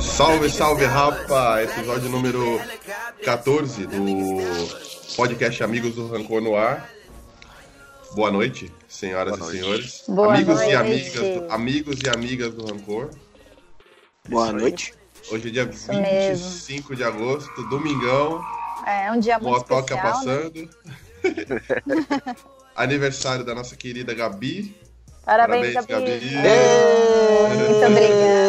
Salve, salve, rapa! Episódio número 14 do podcast Amigos do Rancor no Ar. Boa noite, senhoras Boa e noite. senhores. Boa amigos noite. e amigas, do- amigos e amigas do Rancor. Boa Isso aí. noite. Hoje é dia Isso mesmo. 25 de agosto, domingão, É um dia muito motoca especial, né? Aniversário da nossa querida Gabi. Parabéns, Parabéns, Gabi. Gabi. Muito obrigada.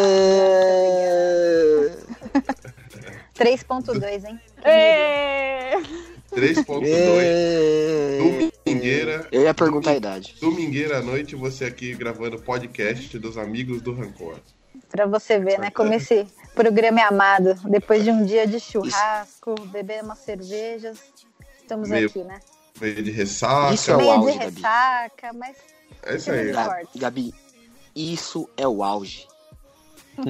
3.2, hein? Ê! 3.2. É. Domingueira. Eu ia perguntar a idade. Domingueira à noite, você aqui gravando podcast dos amigos do Rancor. Pra você ver, né? Como esse programa é amado. Depois de um dia de churrasco, beber umas cervejas, estamos Meio- aqui, né? Meio de ressaca. Isso é o Meio de auge, Gabi. ressaca, mas É isso aí. Ga- Gabi, isso é o auge.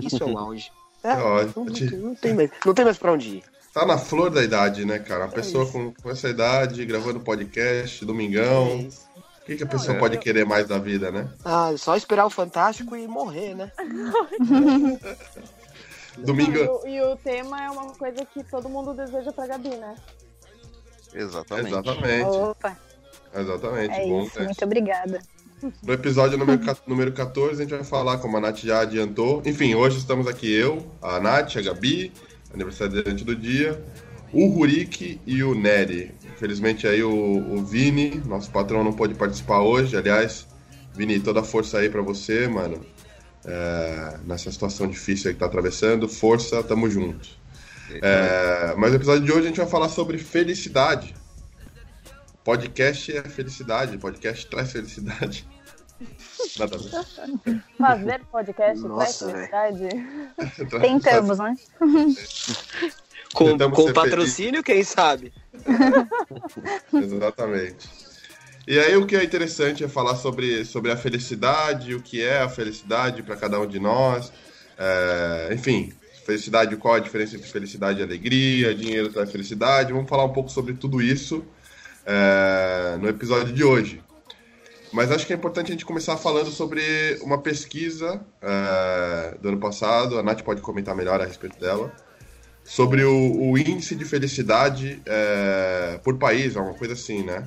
Isso é o auge. É não, ótimo. não tem mais, não tem mais pra onde ir. Tá na flor da idade, né, cara? Uma pessoa com, com essa idade, gravando podcast, domingão. O que, que a pessoa É. pode querer mais da vida, né? Ah, só esperar o Fantástico e morrer, né? Domingo. E o, e o tema é uma coisa que todo mundo deseja pra Gabi, né? Exatamente. Exatamente. opa, Exatamente. é Bom isso. teste. Muito obrigada. No episódio número, número 14, a gente vai falar, como a Nath já adiantou. Enfim, hoje estamos aqui eu, a Nath, a Gabi, aniversariante do dia, o Rurik e o Nery. Infelizmente aí o, o Vini, nosso patrão, não pôde participar hoje. Aliás, Vini, toda a força aí pra você, mano. É, nessa situação difícil aí que tá atravessando. Força, tamo junto. É, mas no episódio de hoje a gente vai falar sobre felicidade. Podcast é felicidade, podcast traz felicidade. Nada a ver. Fazer podcast traz Nossa, felicidade. Traz- Tentamos, né? Com, Tentamos com patrocínio, quem sabe? Exatamente. E aí o que é interessante é falar sobre, sobre a felicidade, o que é a felicidade para cada um de nós. É, enfim, felicidade, qual a diferença entre felicidade e alegria, dinheiro traz felicidade. Vamos falar um pouco sobre tudo isso é, no episódio de hoje. Mas acho que é importante a gente começar falando sobre uma pesquisa é, do ano passado, a Nath pode comentar melhor a respeito dela, sobre o, o índice de felicidade é, por país, alguma coisa assim, né?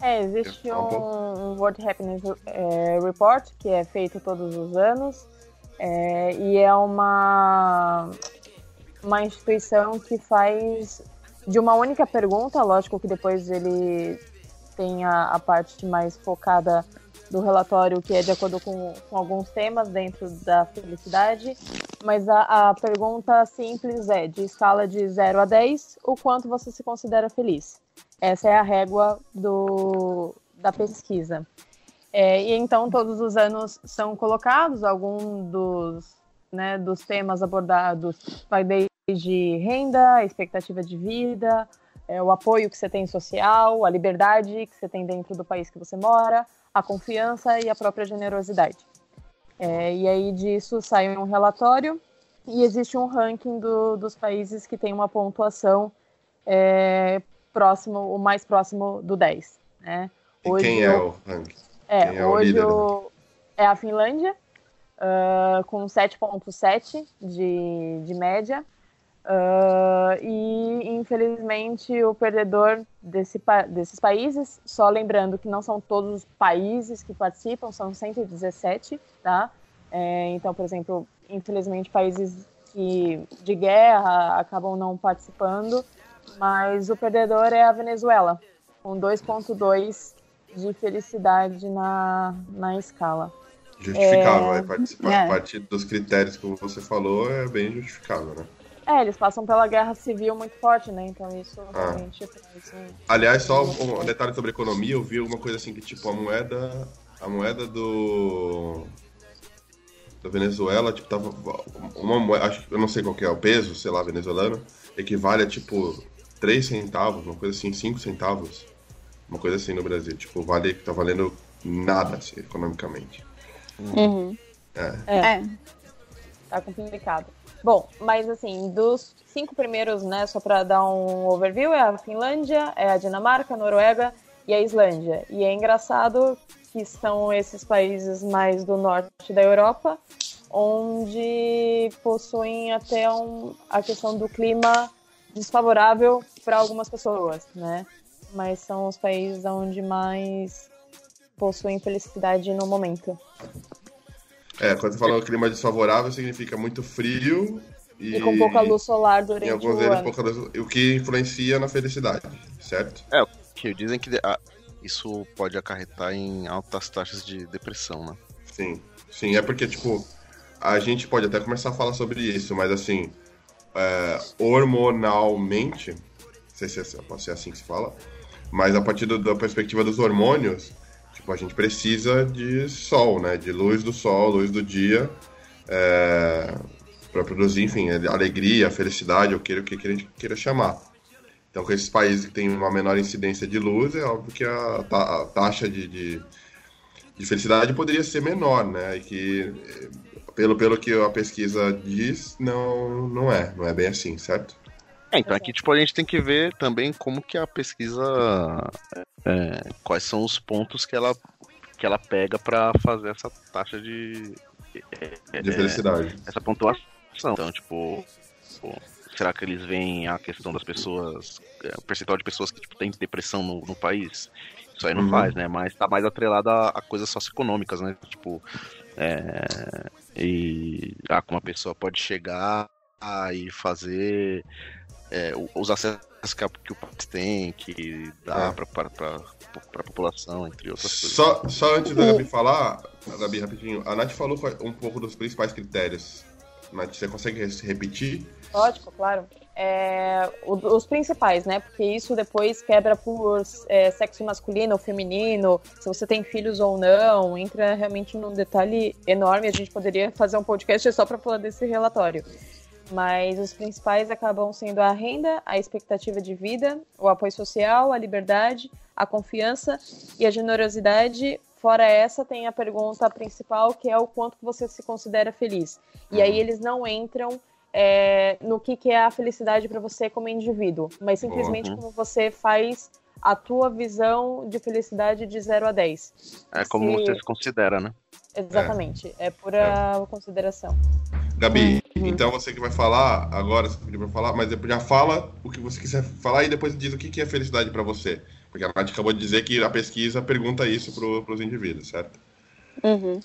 É, existe um pouco. um, um World Happiness é, Report que é feito todos os anos é, e é uma, uma instituição que faz de uma única pergunta, lógico que depois ele tem a, a parte mais focada do relatório que é de acordo com, com alguns temas dentro da felicidade, mas a, a pergunta simples é, de escala de 0 a 10, o quanto você se considera feliz? Essa é a régua do, da pesquisa. É, e então todos os anos são colocados alguns dos, né, dos temas abordados, vai desde renda, expectativa de vida, é, o apoio que você tem social, a liberdade que você tem dentro do país que você mora, a confiança e a própria generosidade. É, e aí disso sai um relatório e existe um ranking do, dos países que tem uma pontuação é, próximo, o mais próximo do 10. Né? E Hoje quem é o ranking? É, Quem é o hoje líder? o- é a Finlândia, ah, com 7,7 de, de média. Ah, e, infelizmente, o perdedor desse, desses países, só lembrando que não são todos os países que participam, são 117, tá? É, então, por exemplo, infelizmente, países que, de guerra acabam não participando, mas o perdedor é a Venezuela, com 2,2 de felicidade na, na escala. Justificável, é, participar, é. a partir dos critérios que você falou é bem justificável, né? É, eles passam pela guerra civil muito forte, né? Então isso Ah. realmente um- Aliás, só um um detalhe sobre economia, eu vi alguma coisa assim que tipo a moeda, a moeda do da Venezuela, tipo tava uma moeda, acho que eu não sei qual que é o peso, sei lá, venezuelano, equivale a tipo 3 centavos, uma coisa assim, 5 centavos. Uma coisa assim no Brasil, tipo, vale tá valendo nada assim, economicamente. Uhum. É. É. tá complicado. Bom, mas assim, dos cinco primeiros, né, só para dar um overview, é a Finlândia, é a Dinamarca, a Noruega e a Islândia. E é engraçado que são esses países mais do norte da Europa, onde possuem até um, a questão do clima desfavorável para algumas pessoas, né? Mas são os países onde mais possuem felicidade no momento. É, quando você fala clima desfavorável, significa muito frio e, e com pouca luz solar durante em alguns o deles, ano. pouca luz, o que influencia na felicidade, certo? É, que dizem que ah, isso pode acarretar em altas taxas de depressão, né? Sim, sim, é porque, tipo, a gente pode até começar a falar sobre isso, mas assim, é, hormonalmente, não sei se é, pode ser assim que se fala, mas a partir do- da perspectiva dos hormônios, tipo, a gente precisa de sol, né? De luz do sol, luz do dia, é, para produzir, enfim, alegria, felicidade, ou queira o que a gente queira chamar. Então, com esses países que têm uma menor incidência de luz, é óbvio que a, ta- a taxa de, de, de felicidade poderia ser menor, né? E que, pelo, pelo que a pesquisa diz, não, não é. Não é bem assim, certo? É, então aqui tipo, a gente tem que ver também como que a pesquisa. é, quais são os pontos que ela, que ela pega pra fazer essa taxa de. De é, felicidade. essa pontuação. Então, tipo, pô, será que eles veem a questão das pessoas, é, o percentual de pessoas que tipo, têm depressão no, no país? Isso aí não Uhum. faz, né? Mas tá mais atrelado a, a coisas socioeconômicas, né? Tipo, é, e a como a pessoa pode chegar e fazer é, os acessos que, a- que o país tem, que dá É. pra, pra população, entre outras coisas. Só, só antes da Gabi falar, Gabi, rapidinho, a Nath falou um pouco dos principais critérios. Nath, você consegue se repetir? Lógico, claro. É, o- os principais, né? Porque isso depois quebra por é, sexo masculino ou feminino, se você tem filhos ou não, entra realmente num detalhe enorme. A gente poderia fazer um podcast só para falar desse relatório. Mas os principais acabam sendo a renda, a expectativa de vida, o apoio social, a liberdade, a confiança e a generosidade. Fora essa, tem a pergunta principal, que é o quanto você se considera feliz. E aí eles não entram é, no que, que é a felicidade para você como indivíduo, mas simplesmente Uhum. como você faz a tua visão de felicidade de 0 a 10. É como Se- você se considera, né? Exatamente, é, pura consideração. Gabi, Uhum. então você que vai falar agora, você pediu pra falar, mas depois já fala o que você quiser falar e depois diz o que que é felicidade pra você. Porque a Nath acabou de dizer que a pesquisa pergunta isso pro, pros indivíduos, certo? Uhum.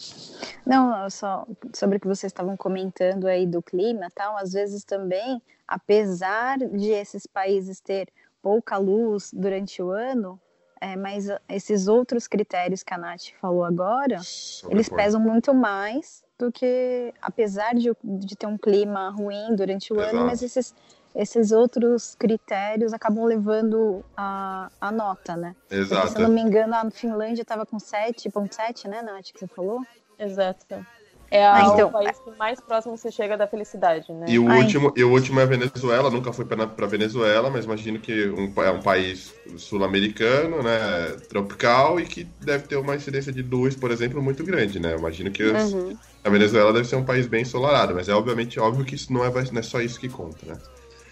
Não, só sobre o que vocês estavam comentando aí do clima e tal, às vezes também, apesar de esses países ter pouca luz durante o ano, é, mas ah, esses outros critérios que a Nath falou agora, Sobre eles pesam muito mais do que, apesar de, de ter um clima ruim durante o Exato. ano, mas esses, esses outros critérios acabam levando a, a nota, né? Porque, Exato. se eu não me engano, a Finlândia estava com 7,7, né, Nath, que você falou? Exato. É Ah, então- o país que mais próximo você chega da felicidade, né? E o, Ai. último, e o último é a Venezuela, nunca fui para Venezuela, mas imagino que um, é um país sul-americano, né, tropical, e que deve ter uma incidência de luz, por exemplo, muito grande, né? Imagino que os- Uhum. a Venezuela deve ser um país bem ensolarado, mas é obviamente óbvio que isso não é, não é só isso que conta, né?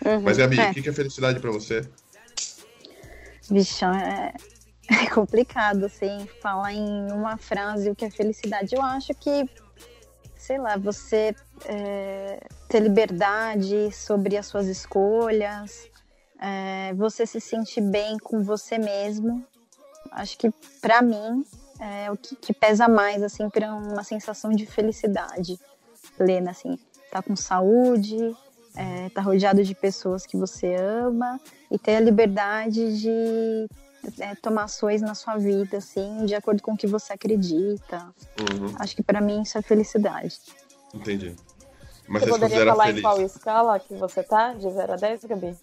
Uhum. Mas Gabi, É. o que que é felicidade para você? Bichão, é, é complicado, assim, falar em uma frase o que é felicidade. Eu acho que, sei lá, você é, ter liberdade sobre as suas escolhas, é, você se sentir bem com você mesmo. Acho que, pra mim, é o que, que pesa mais, assim, para uma sensação de felicidade plena, assim. Tá com saúde, é, tá rodeado de pessoas que você ama e ter a liberdade de é, tomar ações na sua vida, assim, de acordo com o que você acredita. Uhum, Acho que pra mim isso é felicidade. entendi. Mas Você poderia falar feliz? em qual escala que você tá, de 0 a 10, Gabi?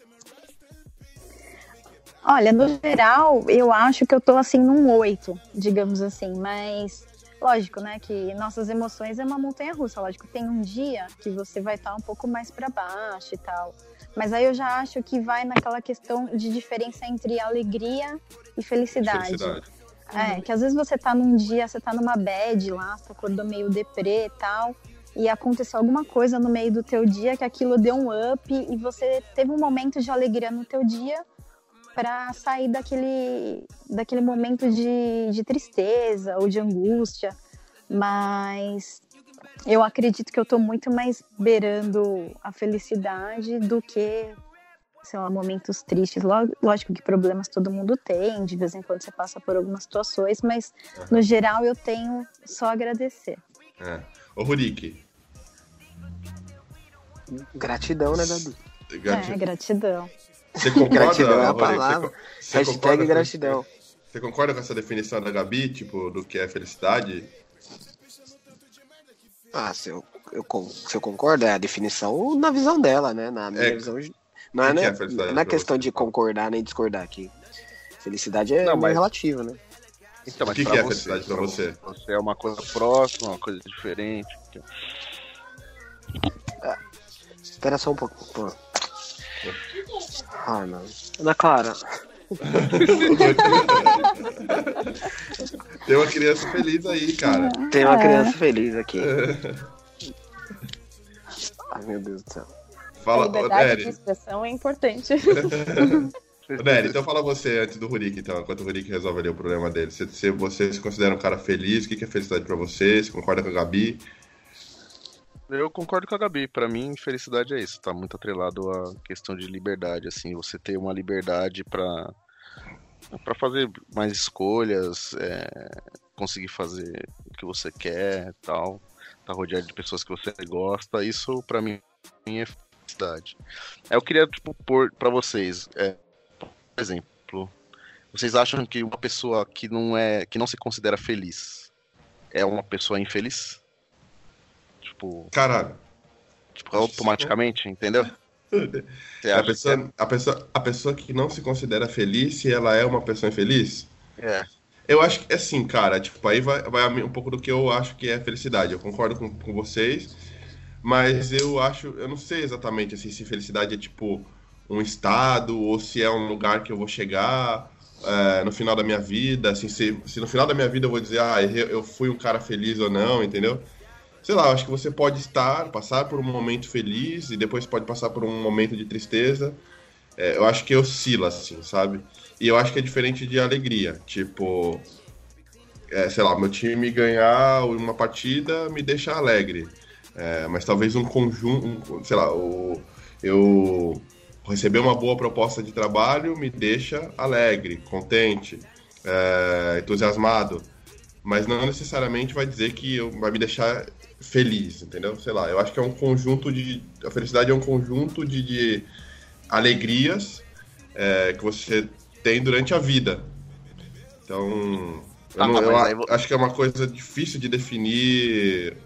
Olha, no geral, eu acho que eu tô assim num oito, digamos assim, mas lógico, né, que nossas emoções é uma montanha russa, lógico, tem um dia que você vai estar um pouco mais para baixo e tal. Mas aí eu já acho que vai naquela questão de diferença entre alegria e felicidade. Felicidade. É, que às vezes você tá num dia, você tá numa bad lá, você acordou meio deprê e tal, e aconteceu alguma coisa no meio do teu dia que aquilo deu um up e você teve um momento de alegria no teu dia, para sair daquele, daquele momento de, de tristeza ou de angústia. Mas eu acredito que eu tô muito mais beirando a felicidade do que, sei lá, momentos tristes. Lógico que problemas todo mundo tem, de vez em quando você passa por algumas situações, mas no geral eu tenho só agradecer. É. Ô, Rurik. Gratidão, né, Gabi? Gratidão. É, gratidão. Você concorda, gratidão é a palavra. Você, você Hashtag gratidão. Você concorda com essa definição da Gabi, tipo, do que é felicidade? Ah, se eu, eu, se eu concordo, é a definição na visão dela, né? Na minha é, visão. Não é, né, é na questão de concordar nem discordar aqui. Felicidade é não, mas... relativa, né? Então, o que, que é felicidade pra você? Você é uma coisa próxima, uma coisa diferente. É. Espera só um pouco. Pô. Ai, mano. Ana Clara. Tem uma criança feliz aí, cara. Tem uma é. criança feliz aqui. Ai, meu Deus do céu. Fala, a liberdade de expressão é importante. Nery, então fala você antes do Rurik, então, enquanto o Rurik resolve ali o problema dele. Se, se você se considera um cara feliz, o que é felicidade pra você? Você concorda com a Gabi? Eu concordo com a Gabi. Para mim, felicidade é isso. Tá muito atrelado à questão de liberdade, assim, você ter uma liberdade para para fazer mais escolhas, é, conseguir fazer o que você quer, tal, tá rodeado de pessoas que você gosta. Isso para mim é felicidade. Eu queria tipo pôr para vocês, é, por exemplo, vocês acham que uma pessoa que não é, que não se considera feliz, é uma pessoa infeliz? Tipo. Caralho. Tipo, automaticamente, entendeu? A pessoa, é... a, pessoa, a pessoa que não se considera feliz, se ela é uma pessoa infeliz? É. Eu acho que é assim, cara. Tipo, aí vai, vai um pouco do que eu acho que é felicidade. Eu concordo com, com vocês, mas eu acho. Eu não sei exatamente assim, se felicidade é tipo um estado ou se é um lugar que eu vou chegar. É, no final da minha vida, assim, se, se no final da minha vida eu vou dizer, ah, eu fui um cara feliz ou não, entendeu? Sei lá, acho que você pode estar, passar por um momento feliz e depois pode passar por um momento de tristeza. É, eu acho que oscila, assim, sabe? E eu acho que é diferente de alegria. Tipo, é, sei lá, meu time ganhar uma partida me deixa alegre. É, mas talvez um conjunto, um, sei lá, o, eu receber uma boa proposta de trabalho me deixa alegre, contente, é, entusiasmado. Mas não necessariamente vai dizer que eu, vai me deixar feliz, entendeu? Sei lá, eu acho que é um conjunto de. A felicidade é um conjunto de, de alegrias é, que você tem durante a vida. Então. Eu, ah, não, eu vou... acho que é uma coisa difícil de definir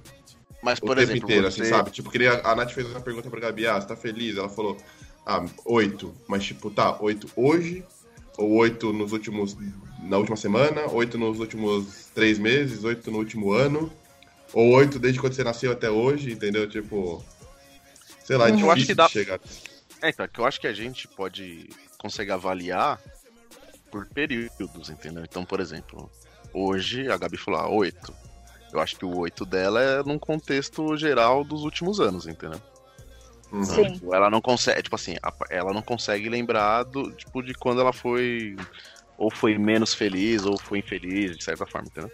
mas, por o exemplo, tempo inteiro, assim, você... assim, sabe? Tipo, queria, a Nath fez uma pergunta pra Gabi, ah, você tá feliz? Ela falou, ah, oito. Mas, tipo, tá, oito hoje, ou oito nos últimos, na última semana, oito nos últimos três meses, oito no último ano. Ou oito desde quando você nasceu até hoje, entendeu? Tipo. Sei lá, é difícil eu acho que dá... chegar. É, então, é que eu acho que a gente pode consegue avaliar por períodos, entendeu? Então, por exemplo, hoje a Gabi falou, ah, oito. Eu acho que o oito dela é num contexto geral dos últimos anos, entendeu? Uhum. Sim. Tipo, ela não consegue, tipo assim, ela não consegue lembrar do, tipo, de quando ela foi ou foi menos feliz ou foi infeliz, de certa forma, entendeu?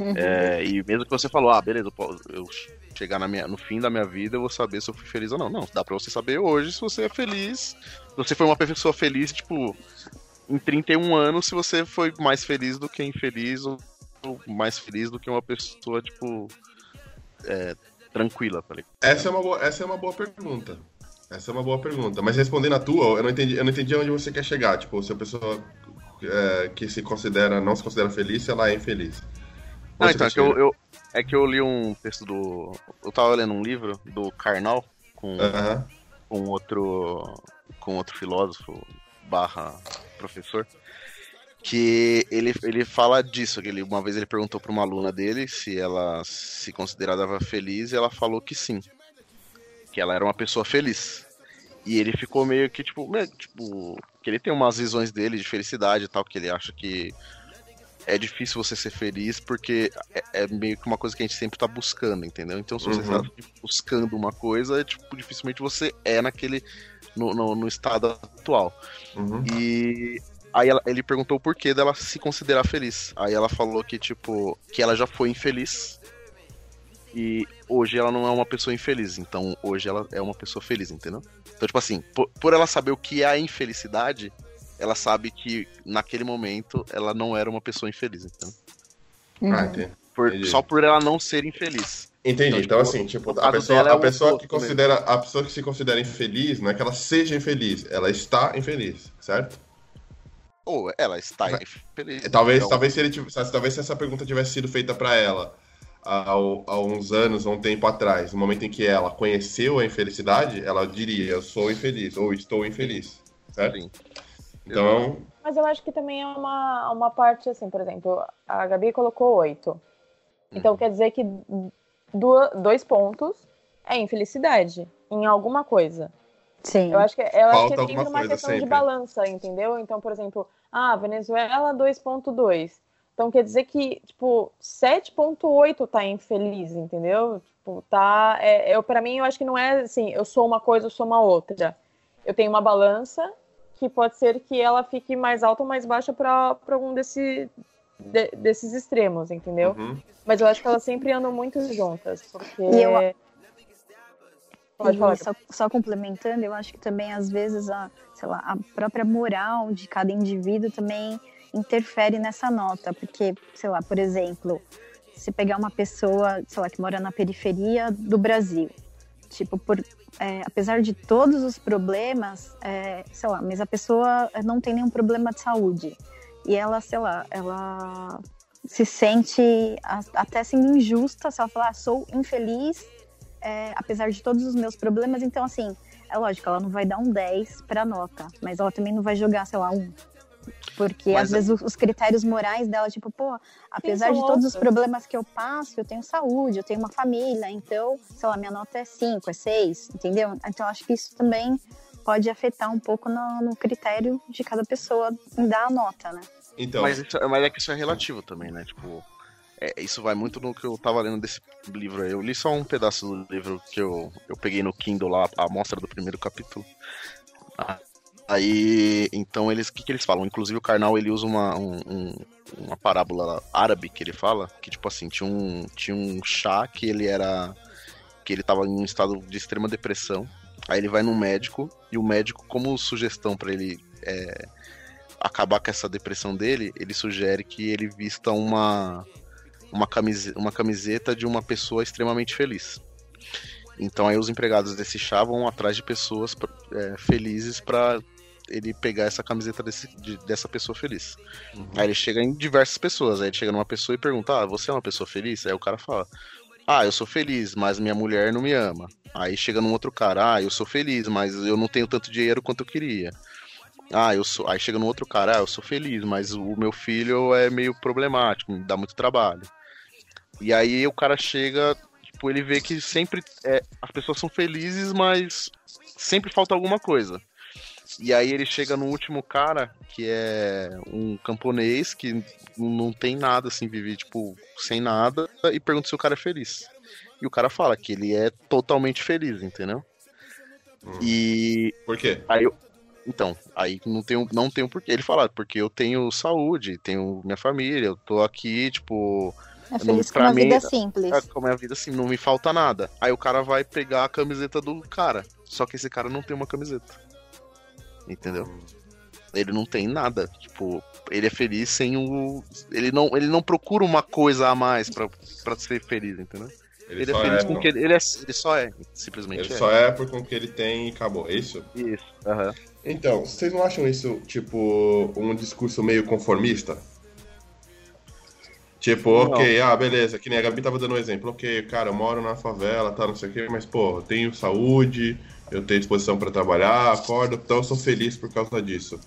Uhum. É, e mesmo que você falou, ah, beleza, eu chegar na minha, no fim da minha vida, eu vou saber se eu fui feliz ou não. Não, dá pra você saber hoje se você é feliz. Se você foi uma pessoa feliz, tipo, em 31 anos, se você foi mais feliz do que infeliz, ou mais feliz do que uma pessoa, tipo, é, tranquila, falei. Tá essa é, uma boa, essa é uma boa pergunta. Essa é uma boa pergunta. Mas respondendo a tua, eu não entendi, eu não entendi onde você quer chegar. Tipo, se a pessoa é, que se considera, não se considera feliz, se ela é infeliz. Não, então, é que eu, eu, é que eu li um texto do. Eu tava lendo um livro do Karnal com, com outro. com outro filósofo barra professor. Que ele, ele fala disso, que ele, uma vez ele perguntou para uma aluna dele se ela se considerava feliz e ela falou que sim. Que ela era uma pessoa feliz. E ele ficou meio que, tipo, meio, tipo, que ele tem umas visões dele de felicidade e tal, que ele acha que é difícil você ser feliz porque é, é, meio que uma coisa que a gente sempre tá buscando, entendeu? Então, se você uhum. tá buscando uma coisa, é, tipo, dificilmente você é naquele. no, no, no estado atual. Uhum. E aí ela, ele perguntou o porquê dela se considerar feliz. Aí ela falou que, tipo, que ela já foi infeliz. E hoje ela não é uma pessoa infeliz. Então hoje ela é uma pessoa feliz, entendeu? Então, tipo assim, por, por ela saber o que é a infelicidade, ela sabe que naquele momento ela não era uma pessoa infeliz, então. Ah, entendi. Por, só por ela não ser infeliz. Entendi. Então, tipo, então assim, tipo, a pessoa, é a pessoa que considera, a pessoa que se considera infeliz, não é que ela seja infeliz, ela está infeliz, certo? Ou ela está infeliz. Talvez, então... talvez, se ele tivesse, talvez se essa pergunta tivesse sido feita para ela há, há uns anos, há um tempo atrás, no momento em que ela conheceu a infelicidade, ela diria: eu sou infeliz ou estou infeliz, certo? Sim. Então. Mas eu acho que também é uma, uma parte assim, por exemplo, a Gabi colocou oito. Então uhum. quer dizer que dois pontos é infelicidade em alguma coisa. Sim. Eu acho que, eu acho que é sempre uma questão sempre. de balança, entendeu? Então, por exemplo, ah, Venezuela 2.2. Então quer dizer que, tipo, 7.8 tá infeliz, entendeu? Tipo, tá. É, eu, para mim, eu acho que não é assim, eu sou uma coisa, eu sou uma outra. Eu tenho uma balança que pode ser que ela fique mais alta ou mais baixa para algum desse, de, desses extremos, entendeu? Uhum. Mas eu acho que elas sempre andam muito juntas, porque... Eu... Pode falar. Só, só, complementando, eu acho que também às vezes a, sei lá, a própria moral de cada indivíduo também interfere nessa nota, porque, sei lá, por exemplo, se pegar uma pessoa, sei lá, que mora na periferia do Brasil, tipo, por, é, apesar de todos os problemas, é, sei lá, mas a pessoa não tem nenhum problema de saúde e ela, sei lá, ela se sente até sendo injusta se ela falar, ah, sou infeliz, é, apesar de todos os meus problemas. Então, assim, é lógico, ela não vai dar um 10 para nota, mas ela também não vai jogar, sei lá, um. Porque mas às é... vezes os critérios morais dela, tipo, pô, apesar de todos os problemas que eu passo, eu tenho saúde, eu tenho uma família, então, sei lá, minha nota é 5, é 6, entendeu? Então, acho que isso também pode afetar um pouco no, no critério de cada pessoa em dar a nota, né? Então. Mas, isso, mas é que isso é relativo também, né? Tipo, é, isso vai muito no que eu tava lendo desse livro aí. Eu li só um pedaço do livro que eu, eu peguei no Kindle lá, a amostra do primeiro capítulo. Ah, aí, então eles, o que, que eles falam? Inclusive o Karnal ele usa uma, um, um, uma parábola árabe que ele fala, que tipo assim, tinha um, tinha um chá que ele era, que ele tava em um estado de extrema depressão. Aí ele vai num médico e o médico, como sugestão para ele é, acabar com essa depressão dele, ele sugere que ele vista uma, uma, camiseta, uma camiseta de uma pessoa extremamente feliz. Então aí os empregados desse chá vão atrás de pessoas é, felizes para ele pegar essa camiseta desse, de, dessa pessoa feliz. Uhum. Aí ele chega em diversas pessoas. Aí ele chega numa pessoa e pergunta: Ah, você é uma pessoa feliz? Aí o cara fala: Ah, eu sou feliz, mas minha mulher não me ama. Aí chega num outro cara: Ah, eu sou feliz, mas eu não tenho tanto dinheiro quanto eu queria. Ah, eu sou. Aí chega no outro cara, ah, eu sou feliz, mas o meu filho é meio problemático, me dá muito trabalho. E aí o cara chega, tipo, ele vê que sempre é, as pessoas são felizes, mas sempre falta alguma coisa. E aí ele chega no último cara, que é um camponês que não tem nada, assim, vive, tipo, sem nada, e pergunta se o cara é feliz. E o cara fala que ele é totalmente feliz, entendeu? Hum. E. Por quê? Aí eu, então, aí não tem, não tem um porquê. Ele fala, porque eu tenho saúde, tenho minha família, eu tô aqui, tipo. É feliz não, com uma mim, vida simples. É, com a minha vida assim, não me falta nada. Aí o cara vai pegar a camiseta do cara. Só que esse cara não tem uma camiseta. Entendeu? Ele não tem nada. Tipo, ele é feliz sem o. Ele não, ele não procura uma coisa a mais pra, pra ser feliz, entendeu? Ele, ele é feliz é, com o que ele, ele, é, ele só é, simplesmente. Ele é. só é por com o que ele tem e acabou, é isso? Isso, aham. Uhum. Então, vocês não acham isso, tipo, um discurso meio conformista? Tipo, não. ok, ah, beleza, que nem a Gabi tava dando um exemplo, ok, cara, eu moro na favela, tá, não sei o quê, mas, pô, eu tenho saúde, eu tenho disposição para trabalhar, acordo, então eu sou feliz por causa disso.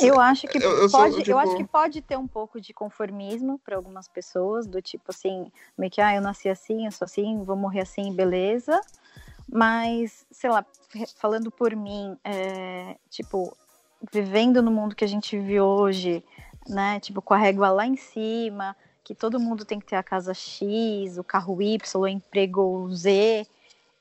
Eu acho que eu, eu pode, sou, tipo... eu acho que pode ter um pouco de conformismo para algumas pessoas, do tipo assim, meio que ah, eu nasci assim, eu sou assim, vou morrer assim, beleza. Mas, sei lá, falando por mim, é, tipo, vivendo no mundo que a gente vive hoje, né? Tipo, com a régua lá em cima, que todo mundo tem que ter a casa X, o carro Y, o emprego Z.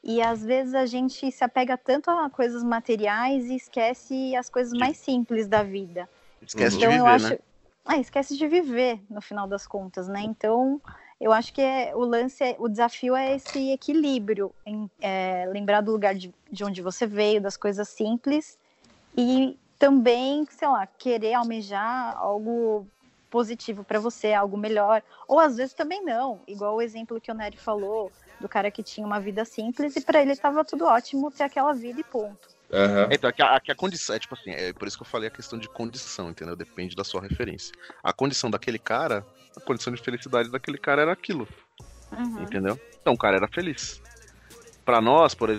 E às vezes a gente se apega tanto a coisas materiais e esquece as coisas mais simples da vida. Esquece então, de viver, acho... né? Ah, esquece de viver, no final das contas, né? Então, eu acho que é, o lance, é, o desafio é esse equilíbrio, em, é, lembrar do lugar de, de onde você veio, das coisas simples, e também, sei lá, querer almejar algo positivo para você, algo melhor, ou às vezes também não, igual o exemplo que o Nery falou, do cara que tinha uma vida simples e para ele estava tudo ótimo ter aquela vida e ponto. Uhum. Então, aqui a, aqui a, condição, é tipo assim, é por isso que eu falei a questão de condição, entendeu? Depende da sua referência. A condição daquele cara, a condição de felicidade daquele cara era aquilo. Uhum. Entendeu? Então o cara era feliz. Para nós, por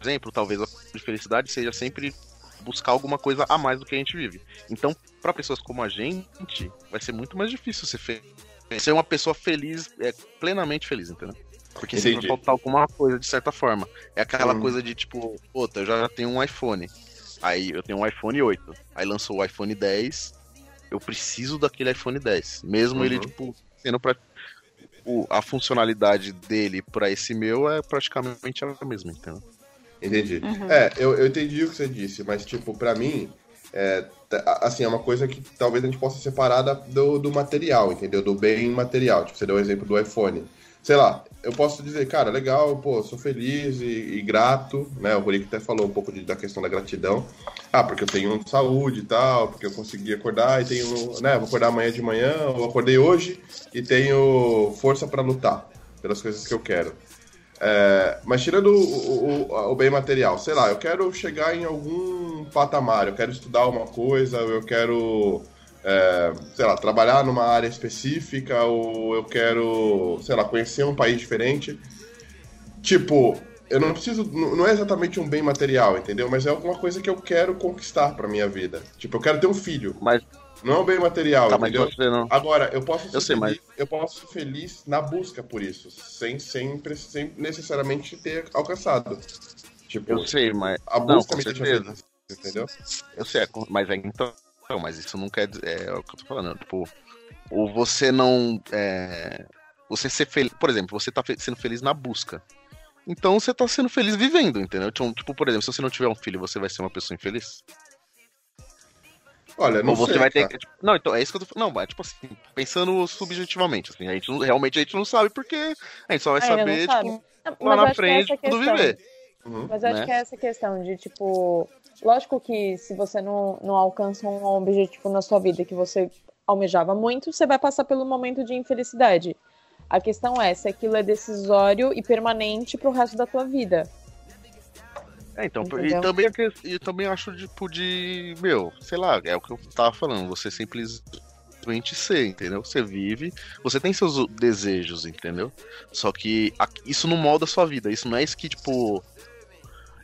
exemplo, talvez a de felicidade seja sempre buscar alguma coisa a mais do que a gente vive. Então, para pessoas como a gente, vai ser muito mais difícil ser, ser uma pessoa feliz, é, plenamente feliz, entendeu? Porque sempre vai faltar alguma coisa de certa forma. É aquela hum. coisa de tipo, puta, eu já tenho um iPhone. Aí eu tenho um iPhone 8. Aí lançou o iPhone 10. Eu preciso daquele iPhone 10. Mesmo uhum. ele, tipo, sendo pra. O, a funcionalidade dele para esse meu é praticamente a mesma, entendeu? Entendi. Uhum. É, eu, eu entendi o que você disse, mas, tipo, para mim, é, assim, é uma coisa que talvez a gente possa separar do, do material, entendeu? Do bem material. Tipo, você deu o exemplo do iPhone sei lá, eu posso dizer, cara, legal, pô, sou feliz e, e grato, né? O Rurik até falou um pouco de, da questão da gratidão. Ah, porque eu tenho saúde e tal, porque eu consegui acordar e tenho, né? Vou acordar amanhã de manhã, eu acordei hoje e tenho força para lutar pelas coisas que eu quero. É, mas tirando o, o, o, bem material, sei lá, eu quero chegar em algum patamar, eu quero estudar uma coisa, eu quero é, sei lá, trabalhar numa área específica ou eu quero, sei lá, conhecer um país diferente. Tipo, eu não preciso, não é exatamente um bem material, entendeu? Mas é alguma coisa que eu quero conquistar pra minha vida. Tipo, eu quero ter um filho. Mas não é um bem material, tá, entendeu? Não... Agora, eu posso ser eu sei, feliz, mas... eu posso ser feliz na busca por isso, sem sempre, sem necessariamente ter alcançado. Tipo, eu sei, mas a busca não, me deixa feliz, entendeu? Eu sei, mas é então mas isso não quer dizer. É, é o que eu tô falando. Tipo, ou você não. É, você ser feliz. Por exemplo, você tá fe sendo feliz na busca. Então você tá sendo feliz vivendo, entendeu? Então, tipo, por exemplo, se você não tiver um filho, você vai ser uma pessoa infeliz? Olha, não Ou você sei, vai ter que, tipo, Não, então é isso que eu tô falando. Não, é tipo assim, pensando subjetivamente, assim, a gente não, realmente a gente não sabe porque a gente só vai é, saber, tipo, lá na frente, quando viver. Uhum, Mas eu acho né? que é essa questão de, tipo, Lógico que se você não, não alcança um objetivo na sua vida que você almejava muito, você vai passar pelo momento de infelicidade. A questão é se aquilo é decisório e permanente pro resto da tua vida. É, então, e também, e também acho, tipo, de. Meu, sei lá, é o que eu tava falando, você simplesmente ser, entendeu? Você vive, você tem seus desejos, entendeu? Só que isso não molda a sua vida. Isso não é isso que, tipo,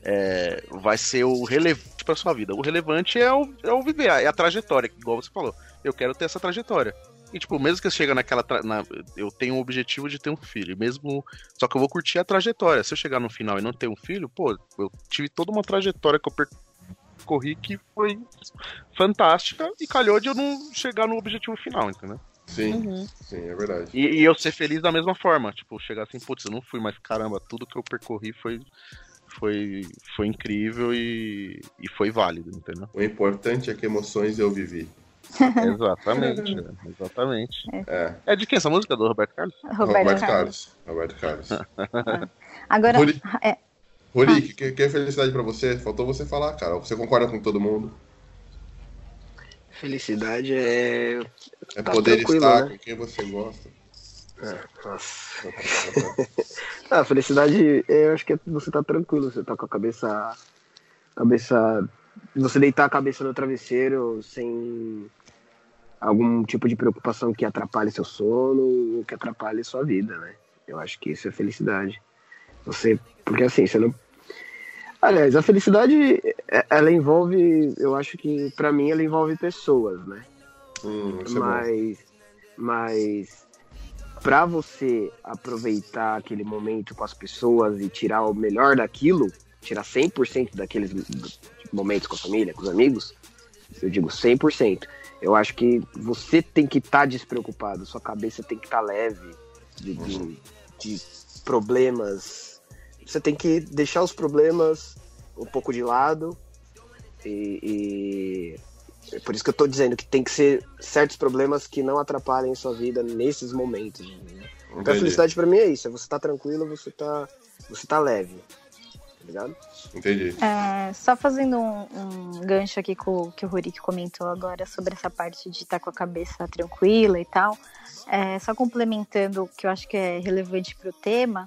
é, vai ser o relevante para sua vida. O relevante é o, é o viver, é a trajetória, igual você falou. Eu quero ter essa trajetória. E, tipo, mesmo que eu chegue naquela. Na, eu tenho o objetivo de ter um filho. Mesmo. Só que eu vou curtir a trajetória. Se eu chegar no final e não ter um filho, pô, eu tive toda uma trajetória que eu percorri que foi fantástica e calhou de eu não chegar no objetivo final, entendeu? Sim, uhum. sim, é verdade. E, e, eu ser feliz da mesma forma. Tipo, chegar assim, putz, eu não fui, mas caramba, tudo que eu percorri foi foi, foi incrível e, e foi válido, entendeu? O importante é que emoções eu vivi. exatamente, exatamente. É. é de quem essa música? Do Roberto Carlos? Roberto, Roberto Carlos. Roberto Carlos. Agora. Ruri, é... Ruri ah. que, que é felicidade pra você? Faltou você falar, cara. Você concorda com todo mundo? Felicidade é. É tá poder estar né? com quem você gosta. É, nossa. a felicidade, eu acho que é você tá tranquilo, você tá com a cabeça. cabeça. Você deitar a cabeça no travesseiro sem algum tipo de preocupação que atrapalhe seu sono que atrapalhe sua vida, né? Eu acho que isso é felicidade. Você. Porque assim, você não. Aliás, a felicidade, é, ela envolve. Eu acho que, para mim, ela envolve pessoas, né? Hum, mas. É mas para você aproveitar aquele momento com as pessoas e tirar o melhor daquilo, tirar 100% daqueles momentos com a família, com os amigos, eu digo 100%. Eu acho que você tem que estar tá despreocupado, sua cabeça tem que estar tá leve de, de, de, problemas você tem que deixar os problemas um pouco de lado e, e é por isso que eu tô dizendo que tem que ser certos problemas que não atrapalhem sua vida nesses momentos. Né? Então a felicidade para mim é isso, é você tá tranquilo, você tá, você tá leve. Ligado? Entendi. É, só fazendo um, um, gancho aqui com o que o Rurik comentou agora sobre essa parte de estar tá com a cabeça tranquila e tal. É, só complementando o que eu acho que é relevante para o tema,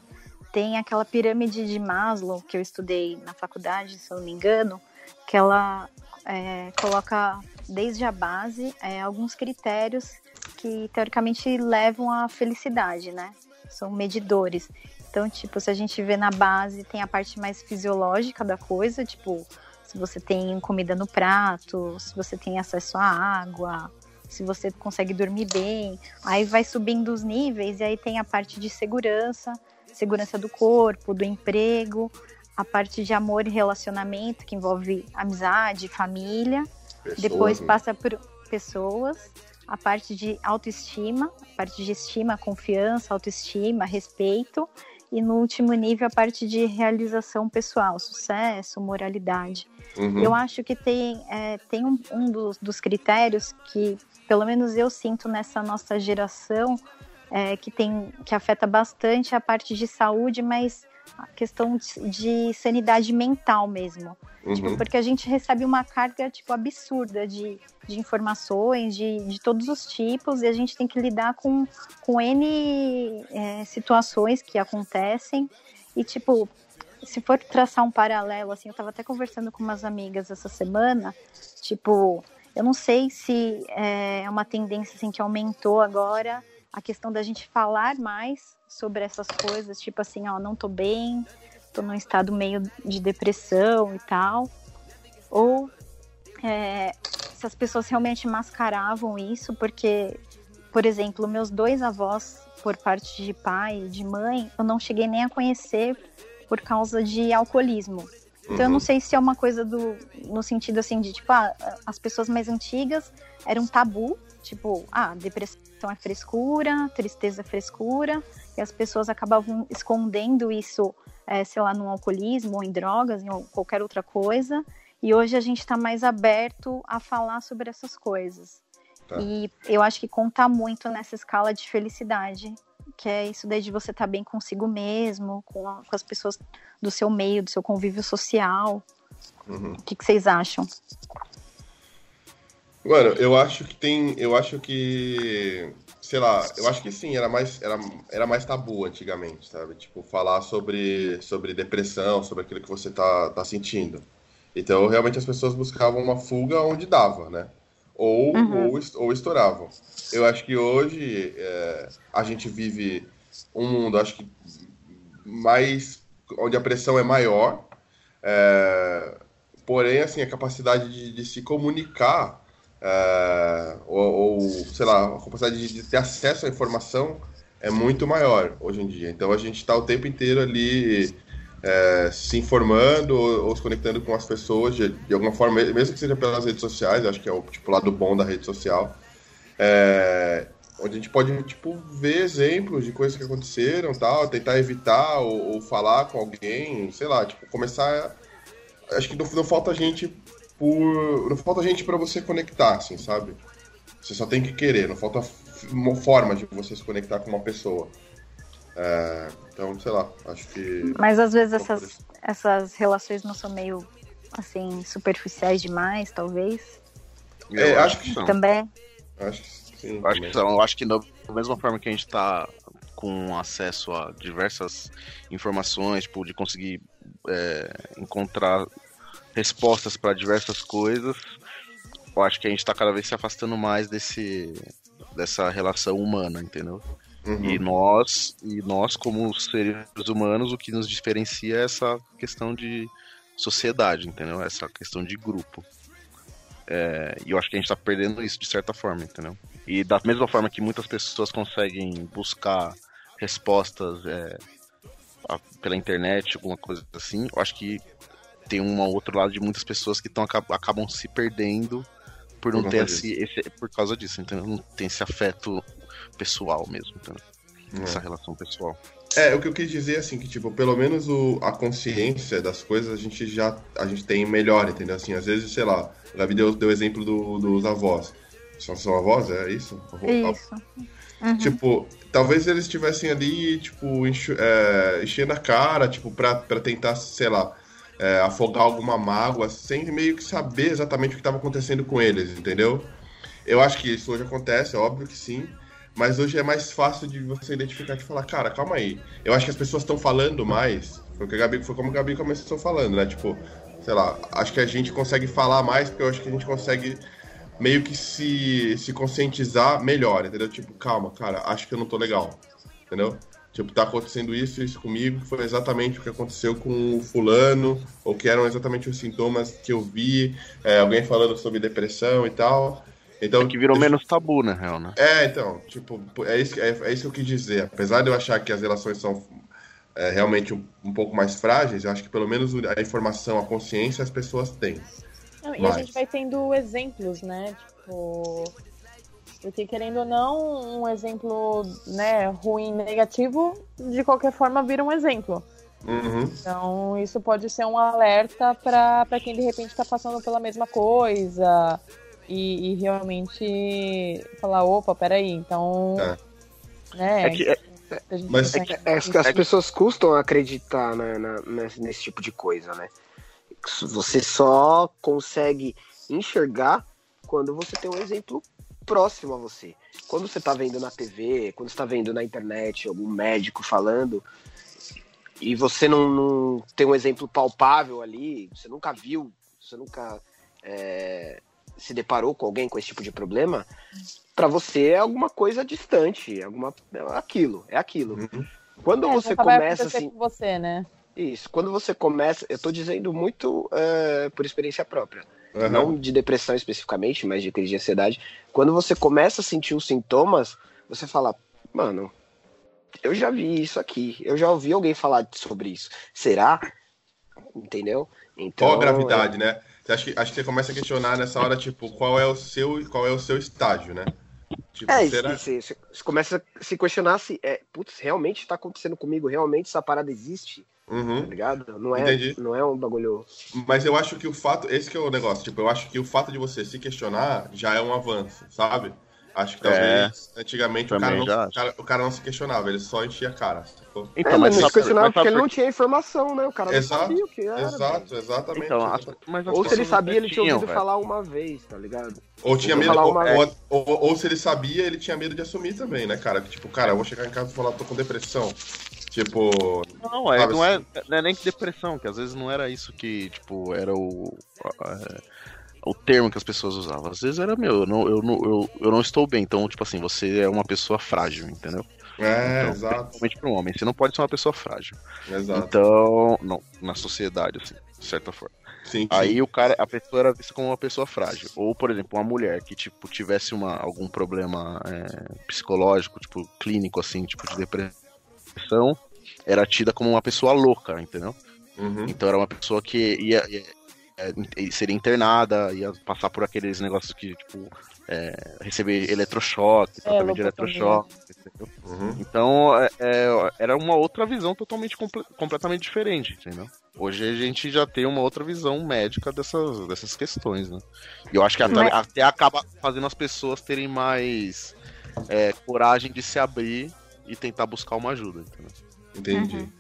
tem aquela pirâmide de Maslow que eu estudei na faculdade, se eu não me engano, que ela é, coloca desde a base é, alguns critérios que teoricamente levam à felicidade, né? São medidores. Então, tipo, se a gente vê na base, tem a parte mais fisiológica da coisa, tipo, se você tem comida no prato, se você tem acesso à água, se você consegue dormir bem. Aí vai subindo os níveis e aí tem a parte de segurança, segurança do corpo, do emprego, a parte de amor e relacionamento, que envolve amizade, família. Pessoas, Depois né? passa por pessoas, a parte de autoestima, a parte de estima, confiança, autoestima, respeito. E no último nível, a parte de realização pessoal, sucesso, moralidade. Uhum. Eu acho que tem, é, tem um, um dos, dos critérios que, pelo menos eu sinto nessa nossa geração, é, que tem que afeta bastante a parte de saúde, mas a questão de, de sanidade mental mesmo. Uhum. Tipo, porque a gente recebe uma carga tipo absurda de, de informações de, de todos os tipos e a gente tem que lidar com, com N é, situações que acontecem. E tipo, se for traçar um paralelo, assim, eu estava até conversando com umas amigas essa semana, tipo, eu não sei se é uma tendência assim que aumentou agora a questão da gente falar mais sobre essas coisas, tipo assim, ó, não tô bem, tô num estado meio de depressão e tal. Ou é, se as pessoas realmente mascaravam isso, porque, por exemplo, meus dois avós, por parte de pai e de mãe, eu não cheguei nem a conhecer por causa de alcoolismo. Então uhum. eu não sei se é uma coisa do no sentido assim de tipo, ah, as pessoas mais antigas eram tabu Tipo, ah, depressão é frescura, tristeza é frescura, e as pessoas acabavam escondendo isso, é, sei lá, no alcoolismo, ou em drogas, em qualquer outra coisa. E hoje a gente está mais aberto a falar sobre essas coisas. Tá. E eu acho que conta muito nessa escala de felicidade, que é isso daí de você estar tá bem consigo mesmo, com, a, com, as pessoas do seu meio, do seu convívio social. Uhum. O que, que vocês acham? Mano, eu acho que tem. Eu acho que. Sei lá, eu acho que sim, era mais, era, era mais tabu antigamente, sabe? Tipo, falar sobre, sobre depressão, sobre aquilo que você tá, tá sentindo. Então, realmente as pessoas buscavam uma fuga onde dava, né? Ou, uhum. ou, ou estouravam. Eu acho que hoje é, a gente vive um mundo, acho que mais. onde a pressão é maior. É, porém, assim, a capacidade de, de se comunicar uh, ou, ou, sei lá, a capacidade de, ter acesso à informação é muito maior hoje em dia. Então a gente está o tempo inteiro ali é, se informando ou, ou, se conectando com as pessoas de, de, alguma forma, mesmo que seja pelas redes sociais, acho que é o tipo lado bom da rede social. É, onde a gente pode tipo ver exemplos de coisas que aconteceram, tal, tentar evitar ou, ou falar com alguém, sei lá, tipo começar. Acho que não, não falta gente por. Não falta gente para você conectar, assim, sabe? Você só tem que querer, não falta uma forma de você se conectar com uma pessoa. É, então, sei lá, acho que. Mas às vezes essas, essas relações não são meio assim, superficiais demais, talvez. É, acho que são. Também. Acho que sim. Acho que são. Acho que da mesma forma que a gente tá com acesso a diversas informações, tipo, de conseguir é, encontrar respostas para diversas coisas. Eu acho que a gente está cada vez se afastando mais desse dessa relação humana, entendeu? Uhum. E nós, e nós como seres humanos, o que nos diferencia é essa questão de sociedade, entendeu? Essa questão de grupo. É, e eu acho que a gente está perdendo isso de certa forma, entendeu? E da mesma forma que muitas pessoas conseguem buscar respostas é, pela internet, alguma coisa assim, eu acho que tem um outro lado de muitas pessoas que tão, acabam se perdendo por não ter esse, esse, por causa disso, entendeu? Não tem esse afeto pessoal mesmo, entendeu? É. Essa relação pessoal. É, o que eu quis dizer assim, que tipo, pelo menos o, a consciência das coisas a gente já a gente tem melhor, entendeu? Assim, às vezes, sei lá, o Gabi deu, deu exemplo do, dos avós. São, são avós, é isso? Isso. Uhum. Tipo, talvez eles estivessem ali, tipo, enche, é, enchendo a cara, tipo, pra, pra tentar, sei lá, é, afogar alguma mágoa, sem meio que saber exatamente o que estava acontecendo com eles, entendeu? Eu acho que isso hoje acontece, é óbvio que sim, mas hoje é mais fácil de você identificar e falar, cara, calma aí. Eu acho que as pessoas estão falando mais, foi, Gabi, foi como a Gabi começou falando, né? Tipo, sei lá, acho que a gente consegue falar mais porque eu acho que a gente consegue meio que se, se conscientizar melhor, entendeu? Tipo, calma, cara, acho que eu não tô legal, entendeu? Tipo, tá acontecendo isso, isso comigo, foi exatamente o que aconteceu com o fulano, ou que eram exatamente os sintomas que eu vi, é, alguém falando sobre depressão e tal. Então, É que virou menos tabu, na real, né? É, então, tipo, é isso, que- é, é isso que eu quis dizer. Apesar de eu achar que as relações são é, realmente um, um pouco mais frágeis, eu acho que pelo menos a informação, a consciência as pessoas têm. Não, e Mas- a gente vai tendo exemplos, né? Tipo. Porque querendo ou não, um exemplo né, ruim, negativo, de qualquer forma vira um exemplo. Uhum. Então isso pode ser um alerta para quem de repente está passando pela mesma coisa e, e realmente falar, opa, peraí, então. É. Né, É que- é- a gente Mas- tem É que- que as, as pessoas custam acreditar na- na- nesse, nesse tipo de coisa, né? Você só consegue enxergar quando você tem um exemplo próximo a você. Quando você tá vendo na TV, quando você tá vendo na internet algum médico falando e você não, não tem um exemplo palpável ali, você nunca viu, você nunca é, se deparou com alguém com esse tipo de problema, pra você é alguma coisa distante, alguma é aquilo, é aquilo. Uhum. Quando É, você começa assim, com você, né? isso, quando você começa, eu tô dizendo muito é, por experiência própria, Uhum. não de depressão especificamente, mas de crise de ansiedade. Quando você começa a sentir os sintomas, você fala, mano, eu já vi isso aqui, eu já ouvi alguém falar sobre isso. Será? Entendeu? Então, Qual a gravidade, né? Você acha que, acho que você começa a questionar nessa hora, tipo, qual é o seu, qual é o seu estágio, né? Tipo, É, será... você, começa a se questionar se, é, putz, realmente tá acontecendo comigo, realmente essa parada existe, tá Uhum. ligado? Não é, Entendi. não é um bagulho. Mas eu acho que o fato, esse que é o negócio, tipo, eu acho que o fato de você se questionar já é um avanço, sabe? Acho que talvez antigamente o cara, não, o, cara, o cara não se questionava, ele só enchia a cara. sacou? Então, é, mas não se questionava mas porque ele não tinha informação, né? O cara não Exato, sabia o que era. Exato, exatamente. Então, mas as Ou se ele sabia, ele tinha ouvido velho. falar uma vez, tá ligado? Ou tinha medo, ou, uma- ou, ou- ou se ele sabia, ele tinha medo de assumir também, né, cara? Que, Tipo, cara, eu vou chegar em casa e falar, tô com depressão. Tipo, Não, é, não, é, não é nem que depressão, que às vezes não era isso que, tipo, era o. é, o termo que as pessoas usavam. Às vezes era meu, eu não, eu, não, eu, eu não estou bem. Então, tipo assim, você é uma pessoa frágil, entendeu? é, Então, exato, Principalmente para um homem. Você não pode ser uma pessoa frágil. exato. Então, não, na sociedade, assim, de certa forma. Sim, sim. Aí o cara, a pessoa era vista como uma pessoa frágil. Ou, por exemplo, uma mulher que, tipo, tivesse uma, algum problema é, psicológico, tipo, clínico, assim, tipo, de depressão, era tida como uma pessoa louca, entendeu? Uhum. Então era uma pessoa que ia, ia- ia- seria internada, ia passar por aqueles negócios que, tipo, é, receber eletrochoque, tratamento de eletrochoque, entendeu? Uhum. Então é, é, era uma outra visão totalmente comple- completamente diferente, entendeu? Hoje a gente já tem uma outra visão médica dessas, dessas questões, né? E eu acho que até, Mas- até acaba fazendo as pessoas terem mais é, coragem de se abrir e tentar buscar uma ajuda, entendeu? Entendi. Uhum.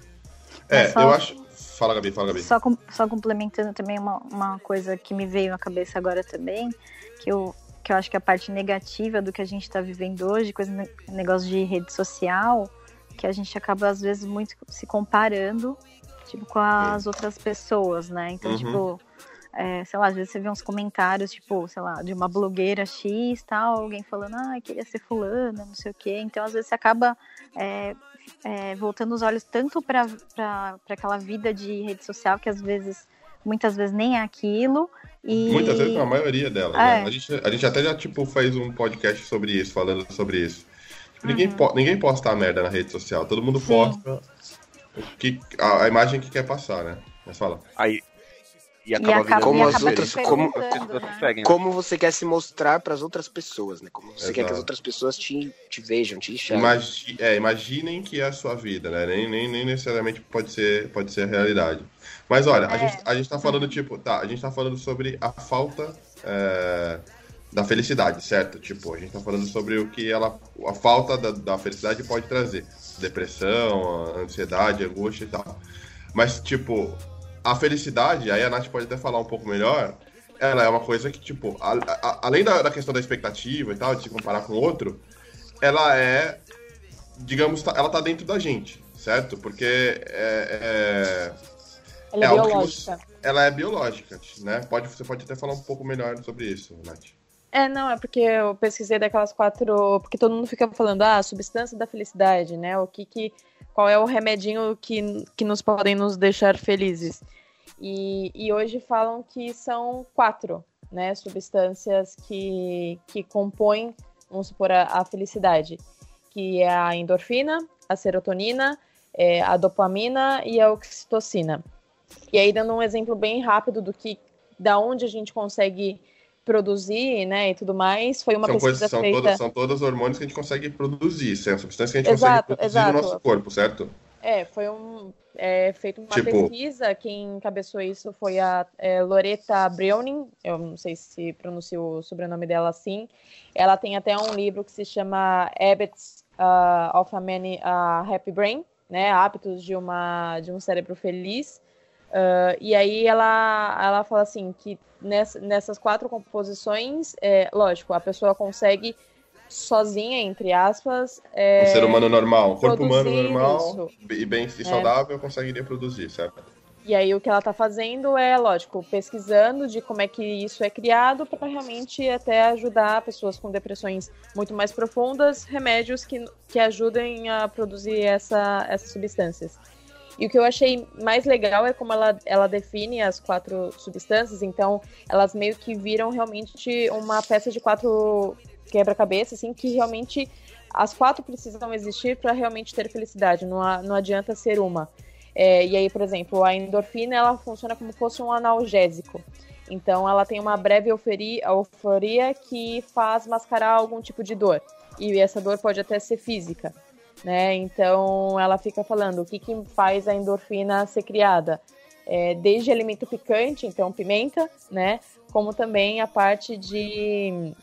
É, só- eu acho. Fala, Gabi, fala, Gabi. Só, com- só complementando também uma, uma coisa que me veio à cabeça agora também, que eu, que eu acho que a parte negativa do que a gente está vivendo hoje, coisa ne- negócio de rede social, que a gente acaba às vezes muito se comparando, tipo, com as outras pessoas, né? Então, Uhum. tipo, é, sei lá, às vezes você vê uns comentários, tipo, sei lá, de uma blogueira X, tal, alguém falando, ah, queria ser fulana, não sei o quê. Então, às vezes você acaba é, é, voltando os olhos tanto para aquela vida de rede social que às vezes, muitas vezes nem é aquilo. E... Muitas vezes não, a maioria delas. É. né? A, gente, a gente até já tipo, fez um podcast sobre isso, falando sobre isso. Tipo, ninguém, Uhum. po- ninguém posta a merda na rede social. Todo mundo Sim. posta o que, a, a imagem que quer passar, né? Mas fala. Aí, E acaba, acaba- virando Como as acaba outras- como- né? né? Como você quer se mostrar para as outras pessoas, né? Como você quer que as Exato. outras pessoas te, te vejam, te enxerguem. Imagi é, imaginem que é a sua vida, né? Nem, nem, nem necessariamente pode ser, pode ser a realidade. Mas olha, a, É. gente, a gente tá falando, tipo, tá, a gente tá falando sobre a falta é, da felicidade, certo? Tipo, a gente tá falando sobre o que ela. A falta da, da felicidade pode trazer. Depressão, ansiedade, angústia e tal. Mas, tipo, a felicidade, aí a Nath pode até falar um pouco melhor, ela é uma coisa que, tipo, a- a- além da, da questão da expectativa e tal, de se comparar com o outro, ela é, digamos, tá- ela tá dentro da gente, certo? Porque é, é- Ela é, É biológica. ela é biológica, né? Pode, você pode até falar um pouco melhor sobre isso, Nath. É, não, é porque eu pesquisei daquelas quatro. Porque todo mundo fica falando, ah, substância da felicidade, né? O que que. Qual é o remedinho que, que nos podem nos deixar felizes? E, e hoje falam que são quatro, né? Substâncias que, que compõem, vamos supor, a, a felicidade. Que é a endorfina, a serotonina, é, a dopamina e a oxitocina. E aí, dando um exemplo bem rápido do que. Da onde a gente consegue produzir, né, e tudo mais, foi uma São, pesquisa coisas, são, feita. todas, são todas hormônios que a gente consegue produzir, são substâncias que a gente Exato, consegue produzir exato. no nosso corpo, certo? É, foi um é, feito uma Tipo- pesquisa. Quem encabeçou isso foi a é, Loretta Browning. Eu não sei se pronuncio o sobrenome dela assim. Ela tem até um livro que se chama Habits uh, of a Many uh, Happy Brain, né? Hábitos de uma de um cérebro feliz. Uh, e aí ela ela fala assim que nessa, nessas quatro composições, é, lógico, a pessoa consegue sozinha, entre aspas, é, Um ser humano normal, um corpo humano normal isso. e bem e saudável conseguiria produzir, certo? E aí o que ela está fazendo é, lógico, pesquisando de como é que isso é criado para realmente até ajudar pessoas com depressões muito mais profundas, remédios que, que ajudem a produzir essa, essas substâncias. E o que eu achei mais legal é como ela, ela define as quatro substâncias, então elas meio que viram realmente uma peça de quatro quebra-cabeça, assim, que realmente as quatro precisam existir para realmente ter felicidade, não, a- não adianta ser uma. É, e aí, por exemplo, a endorfina ela funciona como se fosse um analgésico. Então, ela tem uma breve euforia, euforia que faz mascarar algum tipo de dor. E essa dor pode até ser física. Né? Então, ela fica falando o que, que faz a endorfina ser criada. É, desde alimento picante, então pimenta, né? Como também a parte de,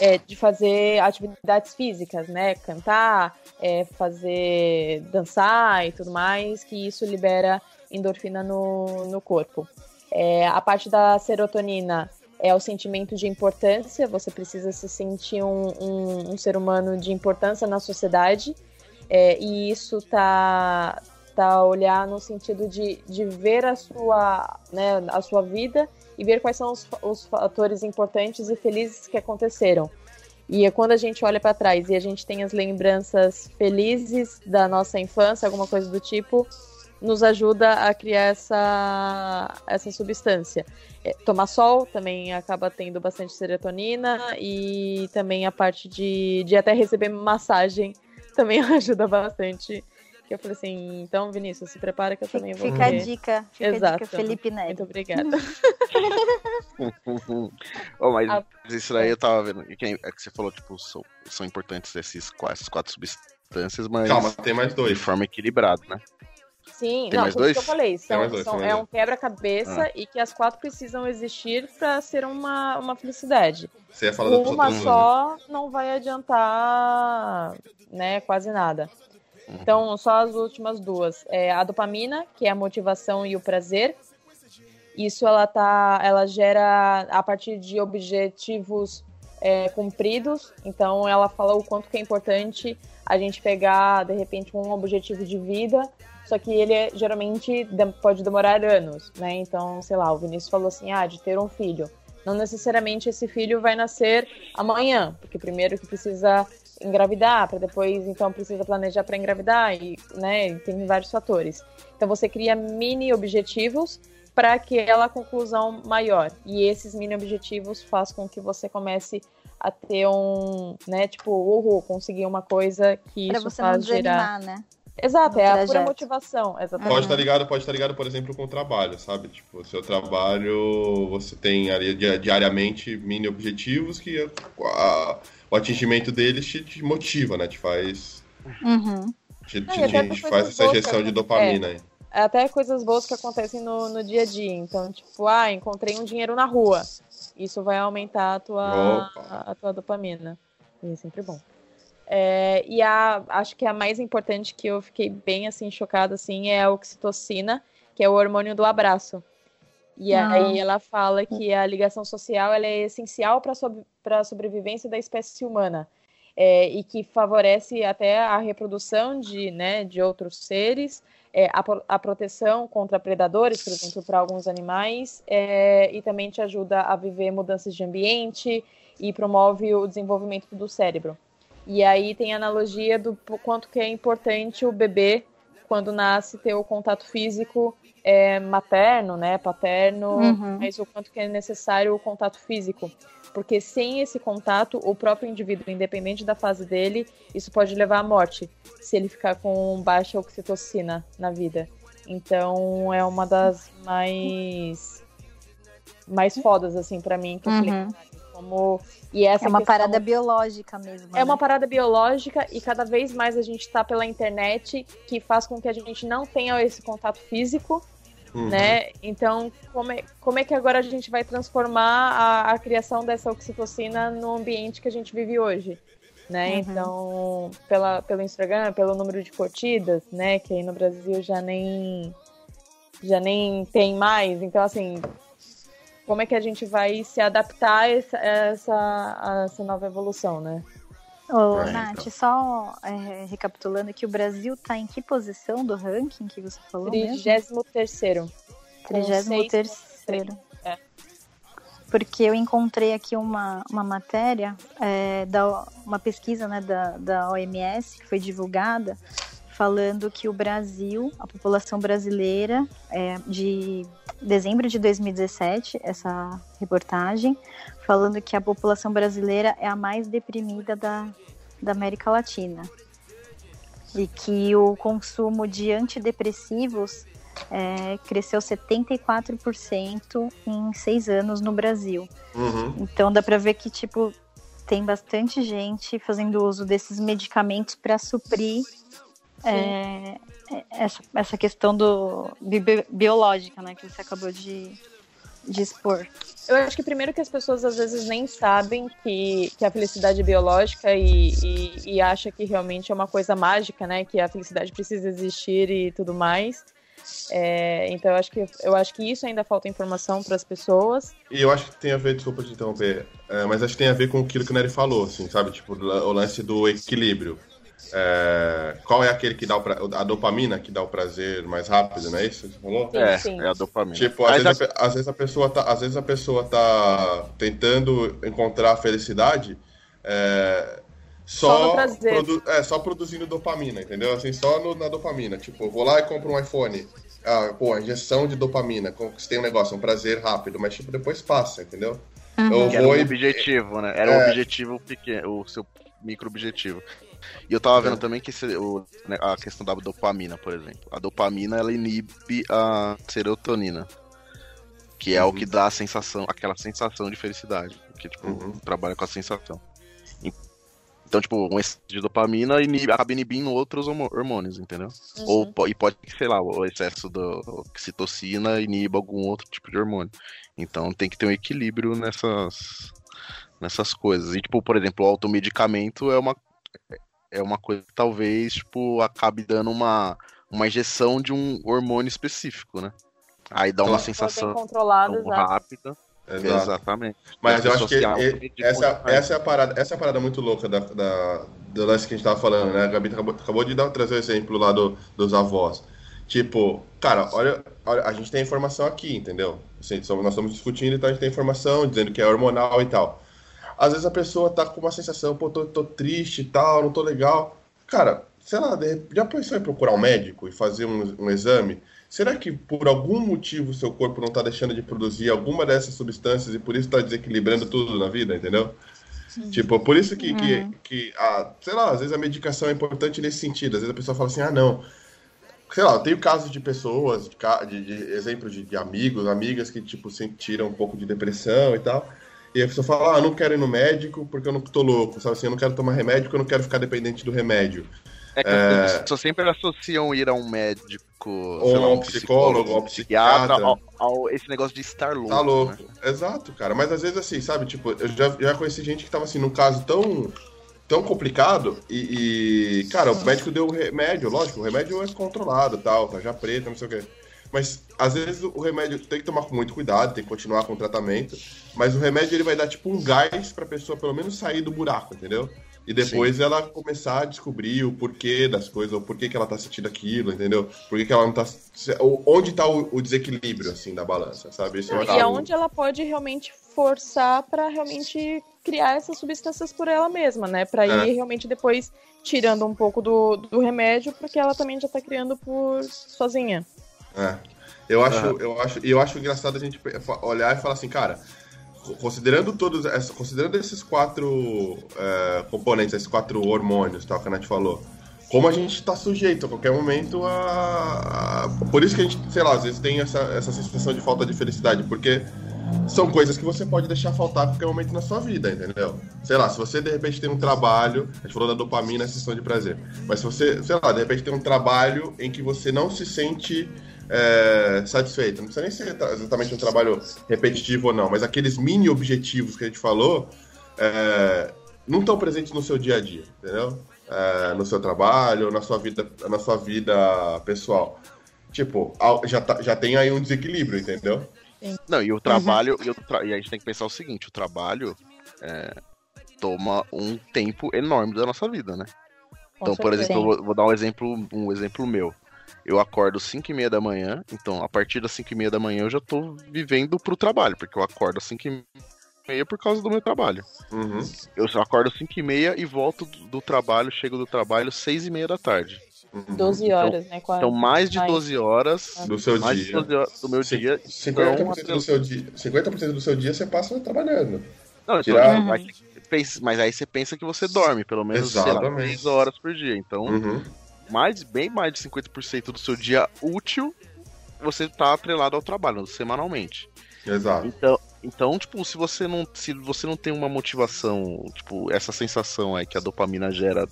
é, de fazer atividades físicas, né? Cantar, é, fazer dançar e tudo mais, que isso libera endorfina no, no corpo. É, a parte da serotonina é o sentimento de importância, você precisa se sentir um, um, um ser humano de importância na sociedade, é, e isso tá, tá olhar no sentido de, de ver a sua, né, a sua vida e ver quais são os, os fatores importantes e felizes que aconteceram. E é quando a gente olha para trás e a gente tem as lembranças felizes da nossa infância, alguma coisa do tipo, nos ajuda a criar essa, essa substância. É, tomar sol também acaba tendo bastante serotonina e também a parte de, de até receber massagem também ajuda bastante. Que eu falei assim, então, Vinícius, se prepara que eu também vou Fica a dica, fica a Exato. dica, Felipe Neto. Muito obrigada. Oh, mas Ah, isso daí eu tava vendo. que- É que você falou, tipo, são, são importantes esses, essas quatro substâncias, mas Calma, tem mais de dois. forma equilibrada, né? Sim, Tem não, mais por isso que eu dois? falei, são, dois, são- é dois. um quebra-cabeça e que as quatro precisam existir para ser uma, uma felicidade. Você ia falar Uma duas, né? só não vai adiantar, né, quase nada. Uhum. Então, só as últimas duas. É a dopamina, que é a motivação e o prazer. Isso ela tá, ela gera a partir de objetivos é, cumpridos. Então, ela fala o quanto que é importante a gente pegar de repente um objetivo de vida. Só que ele é, geralmente de- pode demorar anos, né? Então, sei lá, o Vinícius falou assim, ah, de ter um filho. Não necessariamente esse filho vai nascer amanhã, porque primeiro que precisa engravidar, para depois então precisa planejar para engravidar e, né, tem vários fatores. Então você cria mini objetivos para aquela conclusão maior. E esses mini objetivos faz com que você comece a ter um, né, tipo, uhul, conseguir uma coisa que Pra isso você não faz gerar. desanimar, né? Exato, é a pura motivação. Exatamente. Pode estar ligado, pode estar ligado, por exemplo, com o trabalho, sabe? Tipo, o seu trabalho, você tem ali di- diariamente mini objetivos que a- o atingimento deles te, te motiva, né? Te faz, Uhum. te, te- até te faz essa injeção de dopamina aí. até coisas boas que acontecem no, no dia a dia. Então, tipo, ah, encontrei um dinheiro na rua. Isso vai aumentar a tua, a, a tua dopamina. E é sempre bom. É, e a, acho que a mais importante que eu fiquei bem assim chocada assim é a oxitocina, que é o hormônio do abraço. E Ah. aí ela fala que a ligação social ela é essencial para a sobrevivência da espécie humana. É, e que favorece até a reprodução de, né, de outros seres, é, a, a proteção contra predadores, por exemplo, para alguns animais, é, e também te ajuda a viver mudanças de ambiente e promove o desenvolvimento do cérebro. E aí tem a analogia do quanto que é importante o bebê, quando nasce, ter o contato físico é, materno, né, paterno, Uhum. mas o quanto que é necessário o contato físico. Porque sem esse contato, o próprio indivíduo, independente da fase dele, isso pode levar à morte, se ele ficar com baixa oxitocina na vida. Então é uma das mais mais fodas assim para mim que eu falei, Uhum. Como e essa É uma questão- parada biológica mesmo. é uma né? parada biológica e cada vez mais a gente está pela internet que faz com que a gente não tenha esse contato físico, Uhum. né? Então, como é, como é que agora a gente vai transformar a, a criação dessa oxitocina no ambiente que a gente vive hoje? Né? Uhum. Então, pela, pelo Instagram, pelo número de curtidas, né? Que aí no Brasil já nem já nem tem mais. Então, assim, como é que a gente vai se adaptar a essa, essa, a essa nova evolução, né? Ô, É, Nath, então. só é, recapitulando que o Brasil tá em que posição do ranking que você falou mesmo? 33º. com 33 seis- É. Porque eu encontrei aqui uma, uma matéria, é, da, uma pesquisa né, da, da OMS, que foi divulgada, falando que o Brasil, a população brasileira, é, de dezembro de 2017, essa reportagem, falando que a população brasileira é a mais deprimida da, da América Latina. E que o consumo de antidepressivos é, cresceu 74% em seis anos no Brasil. Uhum. Então dá pra ver que, tipo, tem bastante gente fazendo uso desses medicamentos para suprir é, essa, essa questão do bi- biológica, né, que você acabou de, de expor. Eu acho que primeiro que as pessoas às vezes nem sabem que, que a felicidade é biológica e, e, e acha que realmente é uma coisa mágica, né? Que a felicidade precisa existir e tudo mais. É, então eu acho que eu acho que isso ainda falta informação para as pessoas. E eu acho que tem a ver, desculpa te interromper, é, mas acho que tem a ver com aquilo que o Nery falou, assim, sabe? Tipo, o lance do equilíbrio. É, qual é aquele que dá o pra- a dopamina que dá o prazer mais rápido, não é isso que você falou? É, sim. é a dopamina. Tipo, às vezes, a, às vezes a pessoa tá, às vezes a pessoa tá tentando encontrar a felicidade é, Só só, produ- é, só produzindo dopamina, entendeu? Assim, só no- na dopamina. Tipo, eu vou lá e compro um iPhone. Ah, pô, a injeção de dopamina, conquistei um negócio, um prazer rápido, mas tipo, depois passa, entendeu? Eu Que era vou um objetivo, né? Era É. um objetivo pequeno, o seu micro objetivo. E eu tava vendo também que esse- o- né, a questão da dopamina, por exemplo. A dopamina ela inibe a serotonina, que é o que dá a sensação, aquela sensação de felicidade, que tipo Uhum. trabalha com a sensação. Então, tipo, um excesso de dopamina inibe, acaba inibindo outros hormônios, entendeu? Ou po- e pode, sei lá, o excesso da oxitocina iniba algum outro tipo de hormônio. Então tem que ter um equilíbrio nessas, nessas coisas. E, tipo, por exemplo, o automedicamento é uma, é uma coisa que talvez, tipo, acabe dando uma, uma injeção de um hormônio específico, né? Aí dá uma sensação rápida. Exato. Exatamente. Mas As eu acho que essa, essa, é a parada, essa é a parada muito louca da, da, do lance que a gente tava falando, né? A Gabi acabou, acabou de dar, trazer o exemplo lá do, dos avós. Tipo, cara, olha, olha, a gente tem informação aqui, entendeu? Assim, nós estamos discutindo, então a gente tem informação dizendo que é hormonal e tal. Às vezes a pessoa tá com uma sensação, pô, tô, tô triste e tal, não tô legal. Cara, sei lá, já pensou em procurar um médico e fazer um, um exame? Será que por algum motivo seu corpo não tá deixando de produzir alguma dessas substâncias e por isso tá desequilibrando tudo na vida, entendeu? Tipo, por isso que, que, que a, sei lá, às vezes a medicação é importante nesse sentido. Às vezes a pessoa fala assim, ah, não. Sei lá, eu tenho casos de pessoas, de, de, de exemplo de, de amigos, amigas que, tipo, sentiram um pouco de depressão e tal. E a pessoa fala, ah, não quero ir no médico porque eu não tô louco, sabe assim, eu não quero tomar remédio porque eu não quero ficar dependente do remédio. É que É. as pessoas sempre associam ir a um médico, Ou lá, um psicólogo, ou um psiquiatra. ao, ao- esse negócio de estar louco. Tá louco. né? Exato, cara. Mas às vezes assim, sabe? Tipo, eu já, já conheci gente que tava assim, num caso tão, tão complicado e, e, cara, o médico deu o remédio, lógico, o remédio é controlado tal, tá já preto, não sei o quê. Mas às vezes o remédio tem que tomar com muito cuidado, tem que continuar com o tratamento. Mas o remédio ele vai dar tipo um gás pra pessoa pelo menos sair do buraco, entendeu? E depois ela começar a descobrir o porquê das coisas, o porquê que ela tá sentindo aquilo, entendeu? Por que, que ela não tá. Onde tá o, o desequilíbrio, assim, da balança, sabe? Isso eu acho E aonde ela pode realmente forçar pra realmente criar essas substâncias por ela mesma, né? Pra É. ir realmente depois tirando um pouco do, do remédio, porque ela também já tá criando por sozinha. É. Eu acho, Aham. eu acho, eu acho engraçado a gente olhar e falar assim, cara, co- considerando todos, essa- considerando esses quatro é, componentes, esses quatro hormônios, tal, que a Nath falou, como a gente tá sujeito a qualquer momento a, a- Por isso que a gente, sei lá, às vezes tem essa, essa sensação de falta de felicidade, porque são coisas que você pode deixar faltar a qualquer momento na sua vida, entendeu? Sei lá, se você de repente tem um trabalho, a gente falou da dopamina, a sensação de prazer, mas se você, sei lá, de repente tem um trabalho em que você não se sente é, satisfeito, não precisa nem ser exatamente um trabalho repetitivo ou não, mas aqueles mini objetivos que a gente falou é, não estão presentes no seu dia a dia, entendeu? É, no seu trabalho, na sua vida, na sua vida pessoal. Tipo, já, tá- já tem aí um desequilíbrio, entendeu? Não, e o trabalho, e, o tra- e a gente tem que pensar o seguinte, o trabalho é, toma um tempo enorme da nossa vida, né? Com Então, por exemplo, eu vou, vou dar um exemplo, um exemplo meu. Eu acordo 5 e meia da manhã, então a partir das 5 e meia da manhã eu já tô vivendo pro trabalho, porque eu acordo às 5 e meia por causa do meu trabalho. Uhum. Eu só acordo às 5 e meia e volto do, trabalho, chego do trabalho 6 e meia da tarde. uhum. 12 horas, né? quase. Então mais de Mais. 12 horas Do seu mais de dia. 12 horas do meu dia 50% do seu dia, 50% do seu dia você passa trabalhando. Não, Tirar- então, você pensa- mas aí você pensa que você dorme, pelo menos, sei lá, Exatamente. 3 horas por dia. Então, Uhum. Mais, bem mais de 50% do seu dia útil você tá atrelado ao trabalho, semanalmente. Exato. Então, então, tipo, se você não, se você não tem uma motivação, tipo, essa sensação aí que a dopamina gera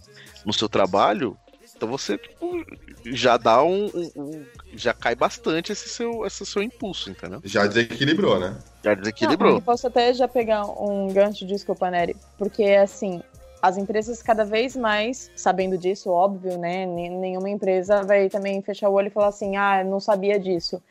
no seu trabalho, então você tipo, já dá um, um- um- já cai bastante esse seu, esse seu impulso, entendeu? Já desequilibrou, né? Já Não, desequilibrou. eu posso até já pegar um gancho, desculpa, Nery, porque assim, as empresas cada vez mais, sabendo disso, óbvio, né? Nenhuma empresa vai também fechar o olho e falar assim, ah, não sabia disso.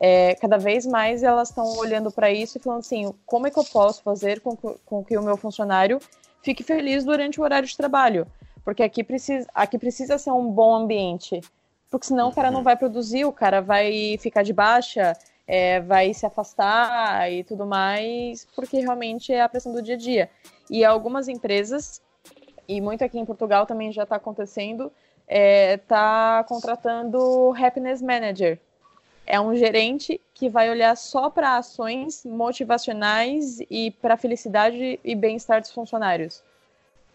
É, cada vez mais elas estão olhando para isso e falando assim, como é que eu posso fazer com, que- com que o meu funcionário fique feliz durante o horário de trabalho? Porque aqui precisa, aqui precisa ser um bom ambiente. Porque senão o cara não vai produzir, o cara vai ficar de baixa, é, vai se afastar e tudo mais, porque realmente é a pressão do dia a dia. E algumas empresas, e muito aqui em Portugal também já está acontecendo, está contratando happiness manager. É um gerente que vai olhar só para ações motivacionais e para felicidade e bem-estar dos funcionários.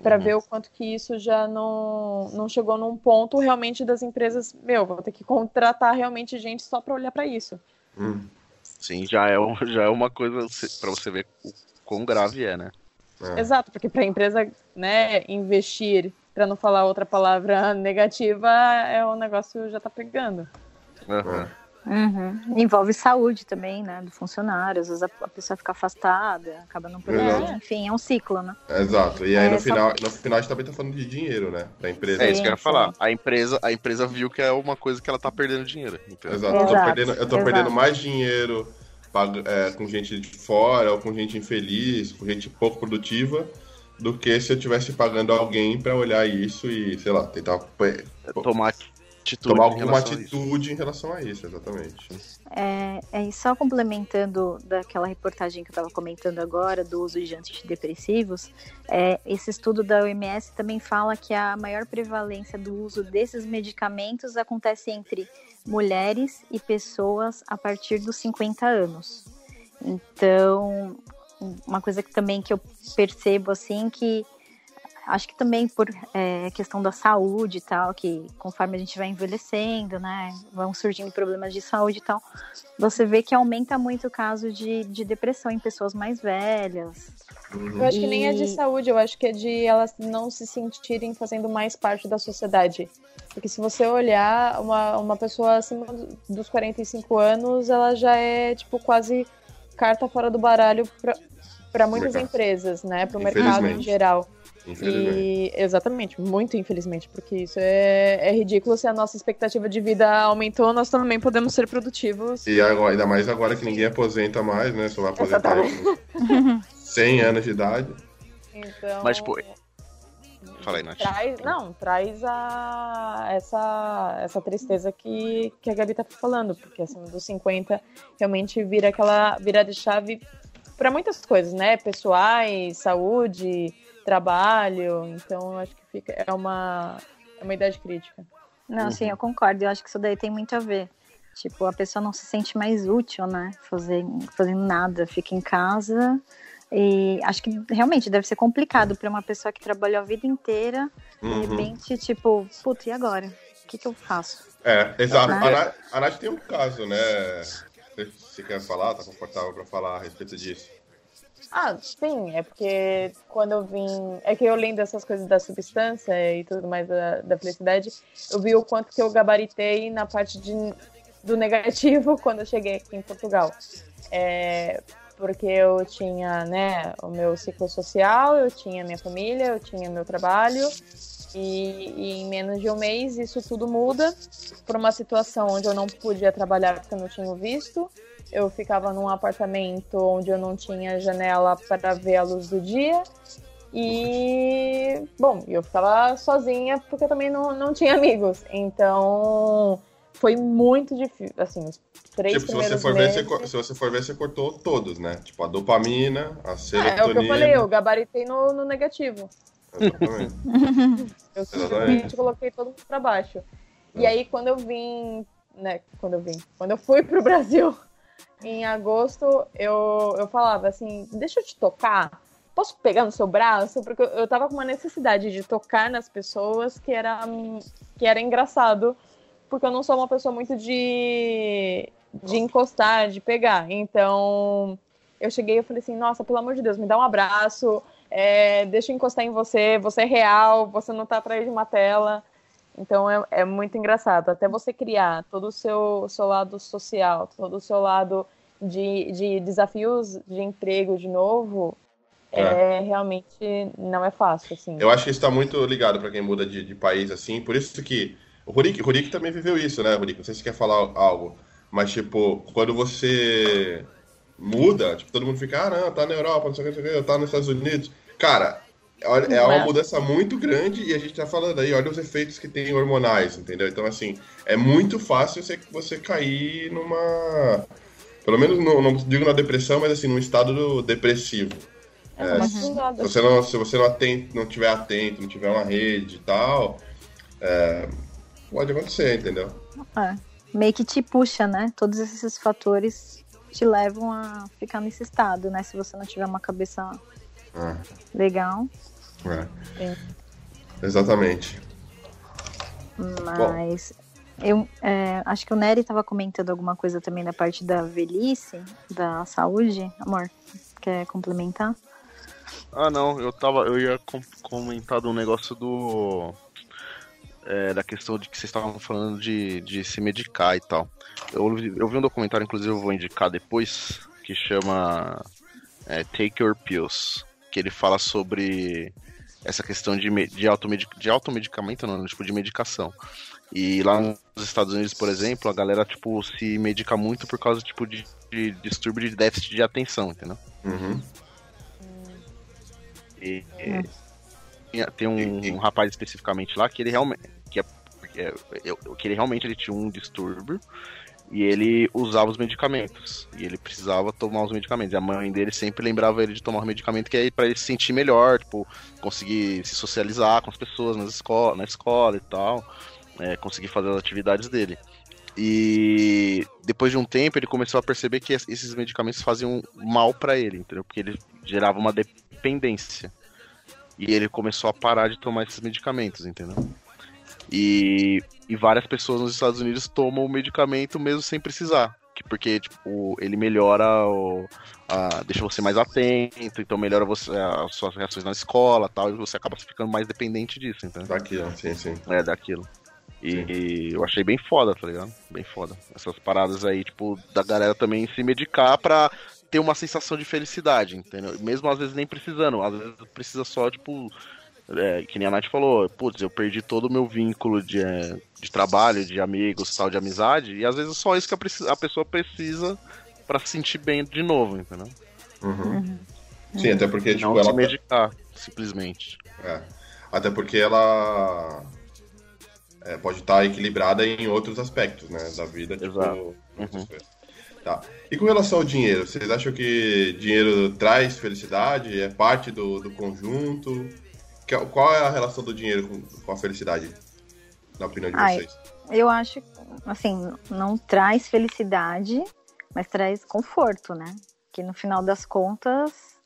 Para Uhum. ver o quanto que isso já não, não chegou num ponto realmente das empresas, meu, vou ter que contratar realmente gente só para olhar para isso. Hum. Sim, já é, já é uma coisa para você ver o quão grave é, né? É. Exato, porque para a empresa né, investir, para não falar outra palavra negativa, é o negócio já tá pegando. Aham. Uhum. Envolve saúde também, né? Do funcionário. Às vezes a a pessoa fica afastada, acaba não podendo. Exato. Enfim, é um ciclo, né? Exato. E aí É, no só- final, no final a gente também tá falando de dinheiro, né? Da empresa. É isso que eu ia falar. A empresa, a empresa viu que é uma coisa que ela tá perdendo dinheiro. Então, Exato. Eu tô, Exato, perdendo, eu tô exato. perdendo mais dinheiro é, com gente de fora, ou com gente infeliz, com gente pouco produtiva, do que se eu tivesse pagando alguém pra olhar isso e, sei lá, tentar tomar atitude. tomar alguma atitude em relação a isso, exatamente. É, é, e só complementando daquela reportagem que eu estava comentando agora, do uso de antidepressivos, é, esse estudo da OMS também fala que a maior prevalência do uso desses medicamentos acontece entre mulheres e pessoas a partir dos 50 anos. Então, uma coisa que também que eu percebo assim que acho que também por é, questão da saúde e tal, que conforme a gente vai envelhecendo, né, vão surgindo problemas de saúde e tal, você vê que aumenta muito o caso de, de depressão em pessoas mais velhas. Eu acho que nem é de saúde, eu acho que é de elas não se sentirem fazendo mais parte da sociedade. Porque se você olhar, uma, uma pessoa acima dos 45 anos, ela já é, tipo, quase carta fora do baralho para muitas mercado. empresas, né? Para o mercado em geral. E, exatamente, muito infelizmente, porque isso é, é ridículo se a nossa expectativa de vida aumentou, nós também podemos ser produtivos. E agora, ainda mais agora que ninguém aposenta mais, né? Só vai aposentar com 100 anos de idade. Então. Mas, tipo. Fala aí, Nath. Traz, não, traz a, essa, essa tristeza que, que a Gabi tá falando, porque acima dos 50 realmente vira aquela virada de chave para muitas coisas, né? Pessoais, saúde, trabalho. Então, eu acho que fica, é, uma, é uma idade crítica. Não, uhum. sim, eu concordo. Eu acho que isso daí tem muito a ver. Tipo, a pessoa não se sente mais útil, né? Fazendo, fazendo nada, fica em casa. E acho que realmente deve ser complicado para uma pessoa que trabalhou a vida inteira, uhum. de repente, tipo, puta, e agora? O que, que eu faço? É, exato. Né? A, Nath, a Nath tem um caso, né? Você quer falar? Tá confortável para falar a respeito disso? Ah, sim, é porque quando eu vim. É que eu lendo essas coisas da substância e tudo mais da, da felicidade, eu vi o quanto que eu gabaritei na parte de, do negativo quando eu cheguei aqui em Portugal. É, porque eu tinha, né, o meu ciclo social, eu tinha minha família, eu tinha meu trabalho, e, e, em menos de um mês isso tudo muda por uma situação onde eu não podia trabalhar porque eu não tinha visto, eu ficava num apartamento onde eu não tinha janela para ver a luz do dia. E, bom, eu ficava sozinha porque eu também não, não tinha amigos. Então, foi muito difícil. Assim, os três tipo, primeiros se você for meses... ver, você, se você for ver, você cortou todos, né? Tipo, a dopamina, a serotonina... É, é o que eu falei, eu gabaritei no, no negativo. Exatamente. eu simplesmente coloquei todo mundo pra baixo. E é. aí, quando eu vim, né, quando eu vim, quando eu fui pro Brasil em agosto, eu, eu falava assim: deixa eu te tocar. Posso pegar no seu braço? Porque eu, tava com uma necessidade de tocar nas pessoas que era, que era engraçado, porque eu não sou uma pessoa muito de, de encostar, de pegar. Então, eu cheguei e falei assim: nossa, pelo amor de Deus, me dá um abraço, é, deixa eu encostar em você, você é real, você não tá atrás de uma tela. Então é, é muito engraçado. Até você criar todo o seu, seu lado social, todo o seu lado de, de desafios de emprego de novo, é. é. realmente não é fácil, assim. Eu acho que isso está muito ligado para quem muda de, de, país, assim. Por isso que o Rurik, Rurik também viveu isso, né, Rurik? Não sei se você quer falar algo, mas tipo, quando você muda, tipo, todo mundo fica, ah, não, tá na Europa, não sei o que, não sei o que, tá nos Estados Unidos. Cara, é uma mudança muito grande e a gente tá falando aí, olha os efeitos que tem hormonais, entendeu? Então, assim, é muito fácil você, você cair numa. Pelo menos, não, não digo na depressão, mas assim, num estado depressivo. É, é, se você não, se você não, atento, não tiver atento, não tiver uma rede e tal, é, pode acontecer, entendeu? É, meio que te puxa, né? Todos esses fatores te levam a ficar nesse estado, né? Se você não tiver uma cabeça é. Legal. É. Exatamente. Mas Bom. eu é, acho que o Nery estava comentando alguma coisa também da parte da velhice, da saúde. Amor, quer complementar? Ah, não, eu tava. Eu ia com comentar do negócio do. É, da questão de que vocês estavam falando de, de se medicar e tal. Eu, eu vi um documentário, inclusive eu vou indicar depois, que chama é, Take Your Pills que ele fala sobre essa questão de, de, automedic, de automedicamento, não, tipo, de medicação. E lá nos Estados Unidos, por exemplo, a galera, tipo, se medica muito por causa, tipo, de, de distúrbio de déficit de atenção, entendeu? Uhum. E, e, tem um, um, rapaz especificamente lá que ele realmente... Que, é, é, que ele realmente ele tinha um distúrbio e ele usava os medicamentos. E ele precisava tomar os medicamentos. E a mãe dele sempre lembrava ele de tomar o medicamento que é para ele se sentir melhor, tipo, conseguir se socializar com as pessoas nas escola, na escola e tal. É, conseguir fazer as atividades dele. E depois de um tempo ele começou a perceber que esses medicamentos faziam mal para ele, entendeu? Porque ele gerava uma dependência. E ele começou a parar de tomar esses medicamentos, entendeu? E, e várias pessoas nos Estados Unidos tomam o medicamento mesmo sem precisar. Porque, tipo, ele melhora o. Deixa você mais atento, então melhora você, as suas reações na escola tal, e você acaba ficando mais dependente disso, entendeu? Daquilo, sim, sim. É, daquilo. E, e, eu achei bem foda, tá ligado? Bem foda. Essas paradas aí, tipo, da galera também se medicar pra ter uma sensação de felicidade, entendeu? Mesmo às vezes nem precisando, às vezes precisa só, tipo, é, que nem a Nath falou, putz, eu perdi todo o meu vínculo de, é, de trabalho, de amigos, tal, de amizade, e às vezes só isso que a, a pessoa precisa para se sentir bem de novo, entendeu? Uhum. Uhum. Sim, até porque, tipo, Não ela. se medicar, simplesmente. É. Até porque ela é, pode estar equilibrada em outros aspectos, né? Da vida, tipo. Exato. Uhum. Tá. E com relação ao dinheiro, vocês acham que dinheiro traz felicidade? É parte do, do conjunto? Qual é a relação do dinheiro com, com a felicidade, na opinião de Ai, vocês? Eu acho, assim, não traz felicidade, mas traz conforto, né? Que no final das contas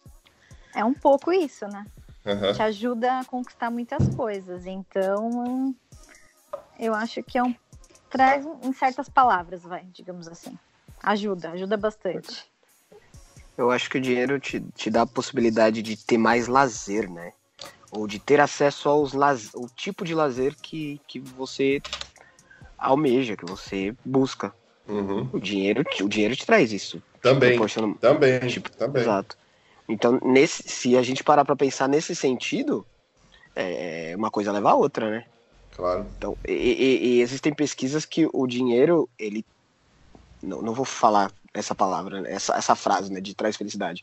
é um pouco isso, né? Uhum. Te ajuda a conquistar muitas coisas. Então, eu acho que é um. Traz em certas palavras, vai, digamos assim. Ajuda, ajuda bastante. Eu acho que o dinheiro te, te dá a possibilidade de ter mais lazer, né? Ou de ter acesso aos o tipo de lazer que, que você almeja, que você busca. Uhum. O, dinheiro, o dinheiro te traz isso. Também. Também. Tipo, também. Exato. Então, nesse, se a gente parar para pensar nesse sentido, é, uma coisa leva a outra, né? Claro. Então, e, e, e existem pesquisas que o dinheiro, ele não, não vou falar essa palavra, né, essa, essa frase, né, de traz felicidade,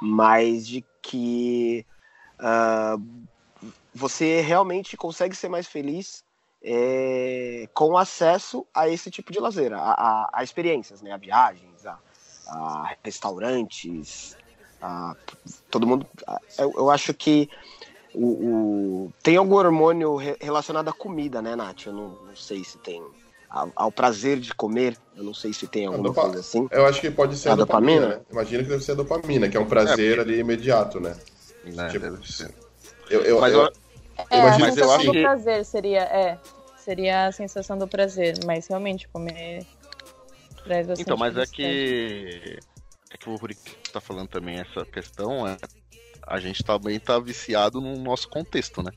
mas de que uh, você realmente consegue ser mais feliz é, com acesso a esse tipo de lazer, a, a, a experiências, né, a viagens, a, a restaurantes, a, todo mundo. Eu, eu acho que o, o, tem algum hormônio relacionado à comida, né, Nath? Eu não, não sei se tem ao, ao, prazer de comer. Eu não sei se tem alguma dopa... coisa assim. Eu acho que pode ser a, a dopamina. dopamina. Né? Imagina que deve ser a dopamina, que é um prazer é, ali imediato, né? É, tipo, eu, eu, mas eu, eu, é, a sensação do que... prazer seria, é, seria a sensação do prazer, mas realmente comer traz bastante Então, mas é que é que o Rurik está falando também essa questão, é, a gente também está viciado no nosso contexto, né?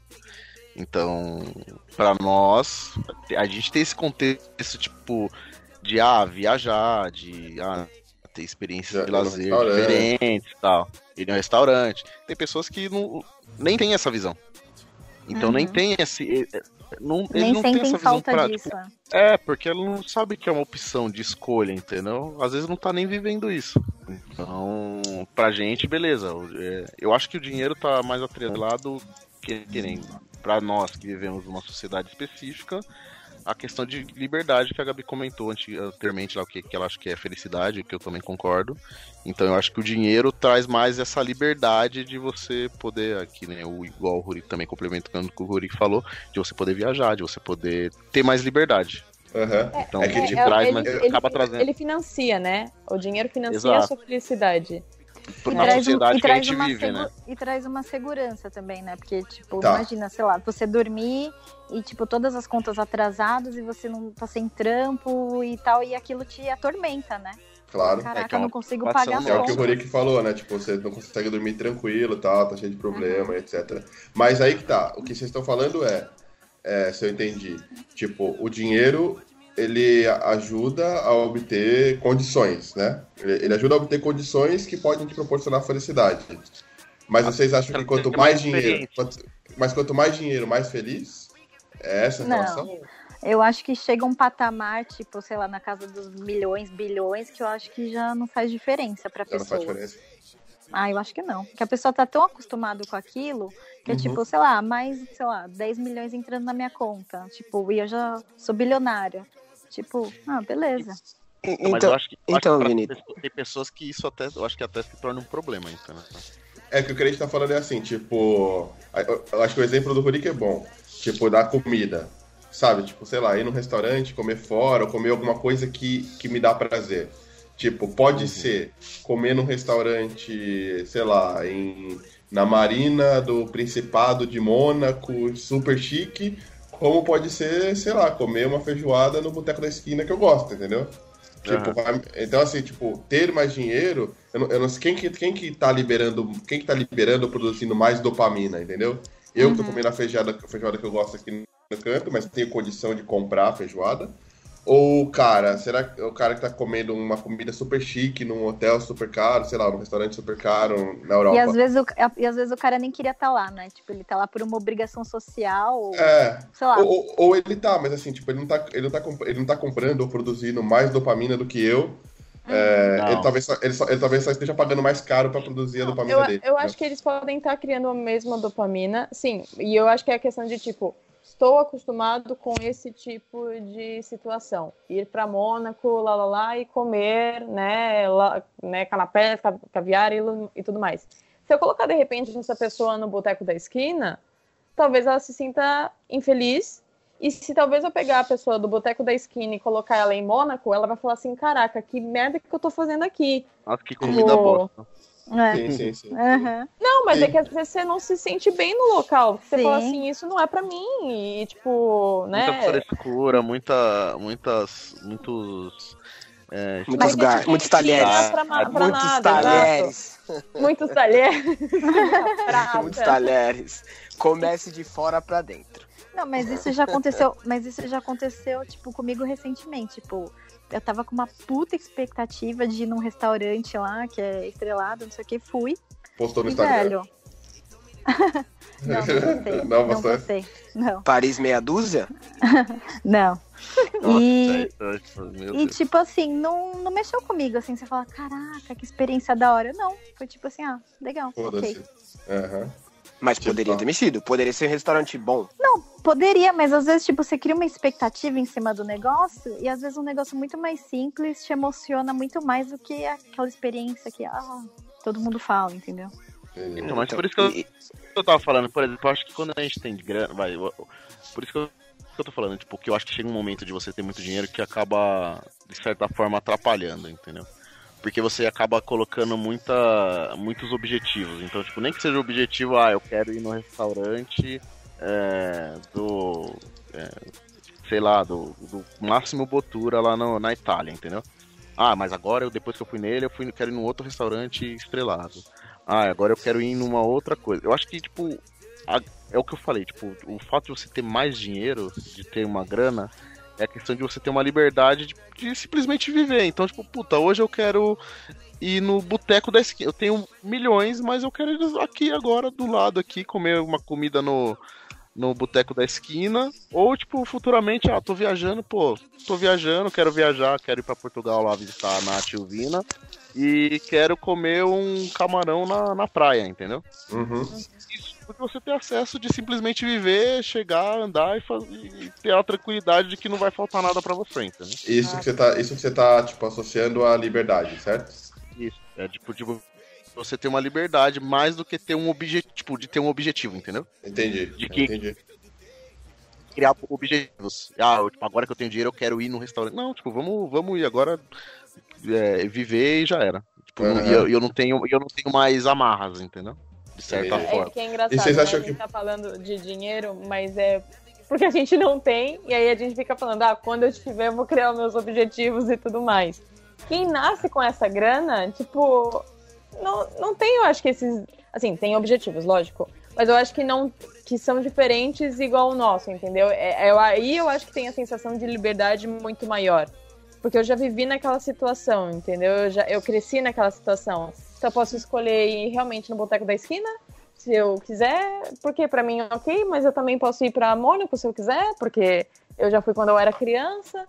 Então, para nós, a gente tem esse contexto, tipo, de ah, viajar, de ah, ter experiências de lazer diferentes e tal. Ir no restaurante. Tem pessoas que não, nem tem essa visão. Então uhum. nem tem esse. Não, nem não sentem tem essa falta visão disso. Tipo, é, porque ela não sabe que é uma opção de escolha, entendeu? Às vezes não tá nem vivendo isso. Então, pra gente, beleza. É, eu acho que o dinheiro tá mais atrelado que, querendo para nós que vivemos numa sociedade específica, a questão de liberdade que a Gabi comentou anteriormente, lá, o que, que ela acha que é felicidade, que eu também concordo. Então eu acho que o dinheiro traz mais essa liberdade de você poder, aqui, né, o, igual o Rurik também complementando o que o Rurik falou, de você poder viajar, de você poder ter mais liberdade. Uhum. Então, é que te é, traz, ele, mas ele, acaba trazendo. Ele financia, né? O dinheiro financia Exato. a sua felicidade na sociedade um, que a gente vive, né? E traz uma segurança também, né? Porque, tipo, tá. imagina, sei lá, você dormir e, tipo, todas as contas atrasadas e você não tá sem trampo e tal, e aquilo te atormenta, né? Claro. Caraca, é, é não consigo pagar as É o que o Rorik falou, né? Tipo, você não consegue dormir tranquilo tal, tá cheio de problema, uhum. etc. Mas aí que tá, o que vocês estão falando é, é, se eu entendi, tipo, o dinheiro ele ajuda a obter condições, né? Ele ajuda a obter condições que podem te proporcionar felicidade. Mas vocês acham que quanto mais dinheiro, quanto, mas quanto mais dinheiro, mais feliz? É essa a relação? Não. Eu acho que chega um patamar, tipo, sei lá, na casa dos milhões, bilhões, que eu acho que já não faz diferença pra pessoa. Não faz diferença? Ah, eu acho que não. Porque a pessoa tá tão acostumada com aquilo que é uhum. tipo, sei lá, mais, sei lá, 10 milhões entrando na minha conta. Tipo, e eu já sou bilionária. Tipo, ah, beleza. Então, mas eu acho que, então, acho que tem pessoas que isso até, eu acho que até se torna um problema, então. Né? É que o que a gente tá falando é assim, tipo, eu acho que o exemplo do Rurik é bom. Tipo, da comida. sabe? Tipo, sei lá, ir num restaurante, comer fora, ou comer alguma coisa que, que me dá prazer. Tipo, pode uhum. ser comer num restaurante, sei lá, em, na Marina do Principado de Mônaco, super chique, como pode ser, sei lá, comer uma feijoada no boteco da esquina que eu gosto, entendeu? Tipo, uhum. vai, então assim, tipo, ter mais dinheiro, eu não, eu não sei quem que, quem que tá liberando, quem que tá liberando, produzindo mais dopamina, entendeu? Eu uhum. tô comendo a feijoada, a feijoada que eu gosto aqui no canto, mas tenho condição de comprar a feijoada. Ou, cara, será que o cara que tá comendo uma comida super chique num hotel super caro, sei lá, num restaurante super caro na Europa? E às vezes o, e às vezes o cara nem queria estar tá lá, né? Tipo, ele tá lá por uma obrigação social. Ou, é. Sei lá. Ou, ou, ele tá, mas assim, tipo, ele não tá, ele, não tá, ele não tá comprando ou produzindo mais dopamina do que eu. É, ele, talvez só, ele, só, ele, talvez só esteja pagando mais caro para produzir a dopamina eu, dele. Eu acho que eles podem estar criando a mesma dopamina, sim. E eu acho que é a questão de tipo, estou acostumado com esse tipo de situação. Ir para Mônaco, lá, lá, lá, e comer, né, lá, né canapés, caviar e, e tudo mais. Se eu colocar, de repente, essa pessoa no boteco da esquina, talvez ela se sinta infeliz. E se talvez eu pegar a pessoa do boteco da esquina e colocar ela em Mônaco, ela vai falar assim, caraca, que merda que eu tô fazendo aqui. Nossa, que comida boa. É. Sim, sim, sim. Uhum. Não, mas sim. é que às vezes você não se sente bem no local. Você sim. fala assim, isso não é pra mim. E, tipo, né? Muita frescura, muita, muitas, muitos. É, muitos, gar... muitos talheres. Pra, pra muitos nada, talheres. Muitos talheres. muitos talheres. Comece de fora pra dentro. Não, mas isso já aconteceu, mas isso já aconteceu, tipo, comigo recentemente, tipo, eu tava com uma puta expectativa de ir num restaurante lá, que é estrelado, não sei o que, fui. Postou no e, Instagram. Velho... não, não postei. Não, não postei. Não. Paris meia dúzia? não. e, e tipo assim, não, não mexeu comigo, assim, você fala, caraca, que experiência da hora. Não, foi tipo assim, ah, legal, ok. Uhum. Mas tipo, poderia ter mexido, poderia ser um restaurante bom. Não, poderia, mas às vezes, tipo, você cria uma expectativa em cima do negócio, e às vezes um negócio muito mais simples te emociona muito mais do que aquela experiência que ah, todo mundo fala, entendeu? Então, mas por isso que eu, eu tava falando, por exemplo, eu acho que quando a gente tem grana, vai, por isso que eu, que eu tô falando, tipo, que eu acho que chega um momento de você ter muito dinheiro que acaba, de certa forma, atrapalhando, entendeu? porque você acaba colocando muita, muitos objetivos. Então, tipo, nem que seja o objetivo, ah, eu quero ir no restaurante é, do. É, sei lá, do, do Máximo Botura lá no, na Itália, entendeu? Ah, mas agora, eu, depois que eu fui nele, eu fui, quero ir num outro restaurante estrelado. Ah, agora eu quero ir numa outra coisa. Eu acho que, tipo, a, é o que eu falei, tipo, o fato de você ter mais dinheiro, de ter uma grana, é a questão de você ter uma liberdade de, de simplesmente viver. Então, tipo, puta, hoje eu quero ir no boteco da esquina. Eu tenho milhões, mas eu quero ir aqui agora, do lado aqui, comer uma comida no, no boteco da esquina. Ou, tipo, futuramente, ah, tô viajando, pô, tô viajando, quero viajar, quero ir pra Portugal lá visitar a Nath e o Vina. E quero comer um camarão na, na praia, entendeu? Uhum porque você tem acesso de simplesmente viver, chegar, andar e, fazer, e ter a tranquilidade de que não vai faltar nada para você, entendeu? Isso que você tá, isso que você tá tipo associando à liberdade, certo? Isso, é tipo, tipo você ter uma liberdade mais do que ter um objetivo, tipo, de ter um objetivo, entendeu? Entendi. De que entendi. criar objetivos. Ah, eu, tipo, agora que eu tenho dinheiro, eu quero ir no restaurante. Não, tipo, vamos, vamos ir agora é, viver e já era. Tipo, uhum. e eu, eu, não tenho, eu não tenho mais amarras, entendeu? de certa é, forma. É que é engraçado, e vocês né? acham né? que... a gente tá falando de dinheiro, mas é porque a gente não tem, e aí a gente fica falando, ah, quando eu tiver eu vou criar os meus objetivos e tudo mais. Quem nasce com essa grana, tipo, não, não tem, eu acho que esses, assim, tem objetivos, lógico, mas eu acho que não, que são diferentes igual o nosso, entendeu? É, é, aí eu acho que tem a sensação de liberdade muito maior, porque eu já vivi naquela situação, entendeu? Eu, já, eu cresci naquela situação. Então eu posso escolher ir realmente no boteco da esquina, se eu quiser, porque para mim é ok, mas eu também posso ir para Mônaco se eu quiser, porque eu já fui quando eu era criança.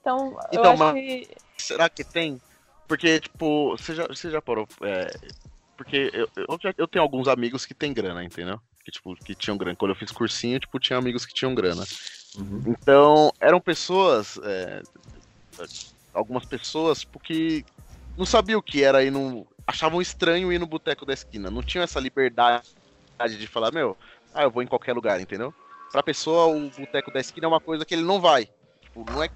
Então, então eu acho que. Será que tem? Porque, tipo, você já, você já parou. É, porque eu, eu, já, eu tenho alguns amigos que têm grana, entendeu? Que, tipo, que tinham grana. Quando eu fiz cursinho, tipo, tinha amigos que tinham grana. Uhum. Então, eram pessoas. É, algumas pessoas porque não sabia o que era ir no achavam estranho ir no boteco da esquina. Não tinham essa liberdade de falar, meu, ah, eu vou em qualquer lugar, entendeu? pra pessoa o boteco da esquina é uma coisa que ele não vai. Tipo, não é.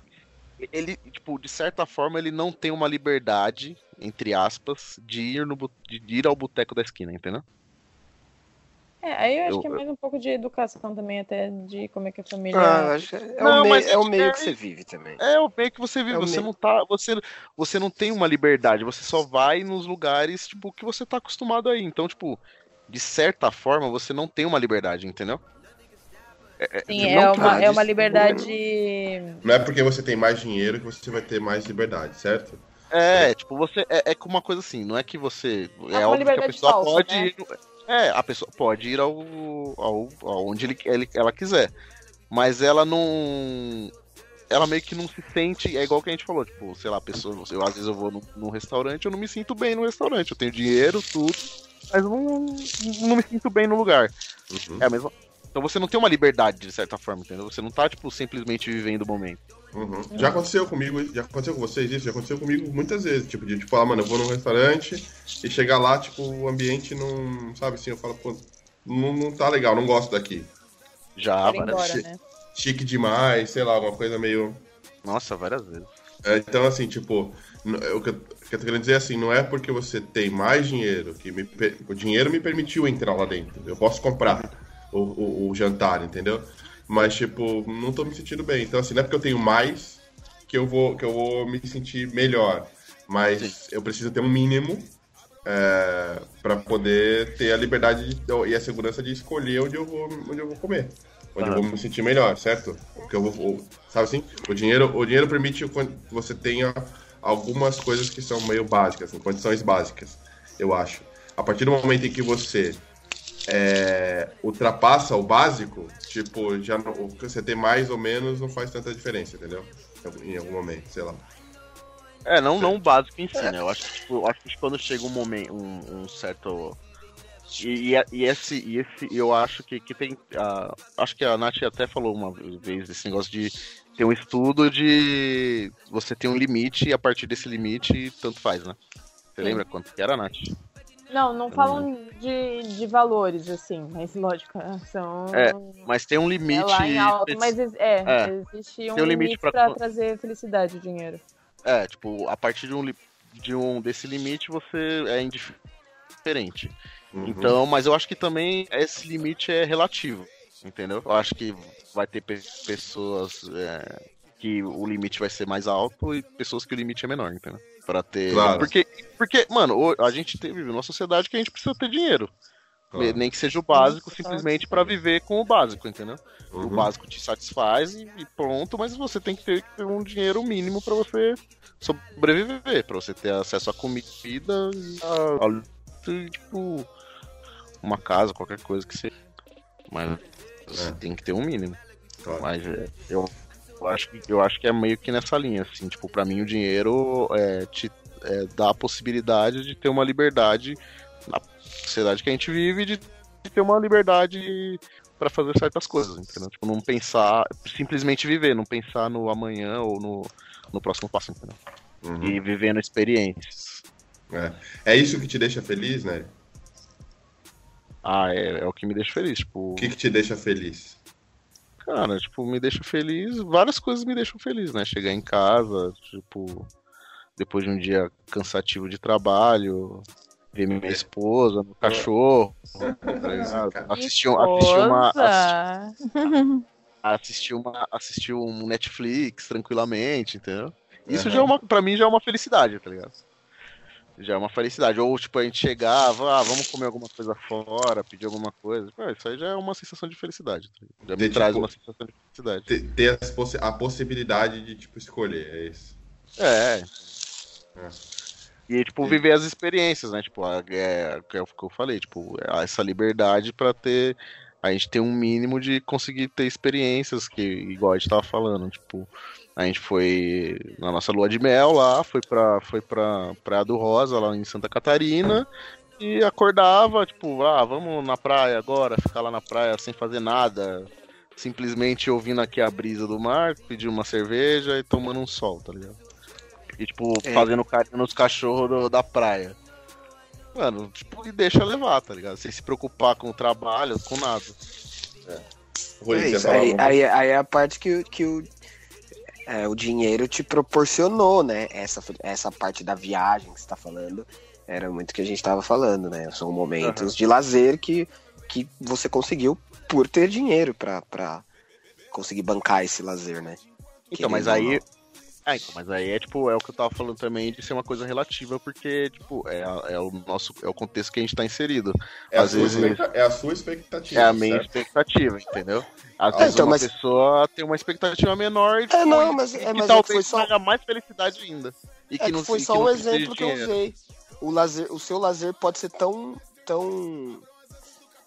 Ele, tipo, de certa forma, ele não tem uma liberdade, entre aspas, de ir, no, de ir ao boteco da esquina, entendeu? É, aí eu acho eu, que é mais um pouco de educação também, até de como é que a família. Ah, é, não, o meio, é o meio é, que você vive também. É o meio que você vive. É você meio... não tá. Você, você não tem uma liberdade, você só vai nos lugares, tipo, que você tá acostumado aí. Então, tipo, de certa forma, você não tem uma liberdade, entendeu? É, Sim, é uma, é uma liberdade. Não é porque você tem mais dinheiro que você vai ter mais liberdade, certo? É, tipo, você. É, é como uma coisa assim, não é que você. É, é óbvio que a pessoa falsa, pode né? ir. É, a pessoa pode ir ao, ao aonde ele, ele, ela quiser. Mas ela não. Ela meio que não se sente. É igual que a gente falou, tipo, sei lá, a pessoa. Eu, às vezes eu vou num, restaurante, eu não me sinto bem no restaurante. Eu tenho dinheiro, tudo, mas não, não me sinto bem no lugar. Uhum. É a mesma. Então você não tem uma liberdade, de certa forma, entendeu? Você não tá, tipo, simplesmente vivendo o momento. Uhum. Já aconteceu comigo, já aconteceu com vocês isso? Já aconteceu comigo muitas vezes. Tipo, de tipo, falar, mano, eu vou num restaurante e chegar lá, tipo, o ambiente não. Sabe assim, eu falo, pô, não, não tá legal, não gosto daqui. Já, várias vezes. Né? Chique demais, sei lá, alguma coisa meio. Nossa, várias vezes. É, então, assim, tipo, o que, eu, o que eu tô querendo dizer é assim, não é porque você tem mais dinheiro, que me, o dinheiro me permitiu entrar lá dentro. Eu posso comprar o, o, o jantar, entendeu? Mas, tipo, não tô me sentindo bem. Então, assim, não é porque eu tenho mais que eu vou, que eu vou me sentir melhor. Mas Sim. eu preciso ter um mínimo é, para poder ter a liberdade de, e a segurança de escolher onde eu vou, onde eu vou comer. Onde eu vou me sentir melhor, certo? Porque eu vou. Sabe assim? O dinheiro, o dinheiro permite que você tenha algumas coisas que são meio básicas, assim, condições básicas, eu acho. A partir do momento em que você é, ultrapassa o básico, tipo, já não, o que você tem mais ou menos não faz tanta diferença, entendeu? Em algum momento, sei lá. É, não, não o básico em si, né? Eu acho que, tipo, acho que quando chega um momento, um, um certo. E, e, e, esse, e esse, eu acho que, que tem. Uh, acho que a Nath até falou uma vez desse negócio de ter um estudo de você ter um limite e a partir desse limite tanto faz, né? Você Sim. lembra quanto que era, Nath? Não, não falam de, de valores, assim, mas lógico, é, são. É, mas tem um limite. É lá em alto, mas é, é, existe um, um limite, limite pra, pra trazer felicidade e dinheiro. É, tipo, a partir de um, de um desse limite você é indiferente. Uhum. Então, mas eu acho que também esse limite é relativo, entendeu? Eu acho que vai ter pessoas é, que o limite vai ser mais alto e pessoas que o limite é menor, entendeu? Pra ter. Claro. Porque, porque, mano, a gente vive numa sociedade que a gente precisa ter dinheiro. Claro. Nem que seja o básico, simplesmente para viver com o básico, entendeu? Uhum. O básico te satisfaz e, e, pronto, mas você tem que ter, um dinheiro mínimo para você sobreviver, para você ter acesso à comida e a, tipo, uma casa, qualquer coisa que seja. Mas você é. tem que ter um mínimo. Claro. Mas é, eu eu acho, que, eu acho que é meio que nessa linha, assim, tipo, para mim o dinheiro é, te é, dá a possibilidade de ter uma liberdade na sociedade que a gente vive de, de ter uma liberdade para fazer certas coisas, entendeu? Tipo, não pensar, simplesmente viver, não pensar no amanhã ou no, no próximo passo, entendeu? Uhum. E vivendo experiências. É. é isso que te deixa feliz, né? Ah, é, é o que me deixa feliz, tipo... O que, que te deixa feliz? Cara, tipo, me deixa feliz. Várias coisas me deixam feliz, né? Chegar em casa, tipo, depois de um dia cansativo de trabalho, ver minha esposa, meu cachorro, tá assistir, assistir uma. Assistir, assistir, uma, assistir um Netflix tranquilamente, entendeu? Isso uhum. já é uma, pra mim já é uma felicidade, tá ligado? Já é uma felicidade. Ou, tipo, a gente chegava, ah, vamos comer alguma coisa fora, pedir alguma coisa. Pô, isso aí já é uma sensação de felicidade. Tá já me traz tipo, uma sensação de felicidade. Ter, ter possi a possibilidade de, tipo, escolher, é isso. É. é. E, tipo, viver as experiências, né? Tipo, é, é o que eu falei, tipo, essa liberdade para ter. A gente ter um mínimo de conseguir ter experiências, que, igual a gente tava falando, tipo, a gente foi na nossa lua de mel lá, foi pra, foi pra Praia do Rosa, lá em Santa Catarina, e acordava, tipo, ah, vamos na praia agora, ficar lá na praia sem fazer nada, simplesmente ouvindo aqui a brisa do mar, pedir uma cerveja e tomando um sol, tá ligado? E, tipo, é. fazendo carinho nos cachorros da praia. Mano, tipo, e deixa levar, tá ligado? Sem se preocupar com o trabalho, com nada. É. Rui, É isso, aí, aí, aí é a parte que, o- que o, é, o dinheiro te proporcionou, né? Essa, essa parte da viagem que você tá falando era muito que a gente tava falando, né? São momentos de lazer que, que você conseguiu por ter dinheiro pra, pra conseguir bancar esse lazer, né? Então, mas Querendo aí. É, então, mas aí é tipo, é o que eu tava falando também de ser uma coisa relativa, porque, tipo, é, a- é o nosso, é o contexto que a gente tá inserido. É a, Às sua vezes- expecta- é a sua expectativa. É a minha certo? expectativa, entendeu? Às Ah, vezes então, uma mas- pessoa tem uma expectativa menor e, tipo, não, mas- é, que mas é que talvez foi só- traga mais felicidade ainda. E É que não foi só um de exemplo que eu usei. O, lazer, o seu lazer pode ser tão, tão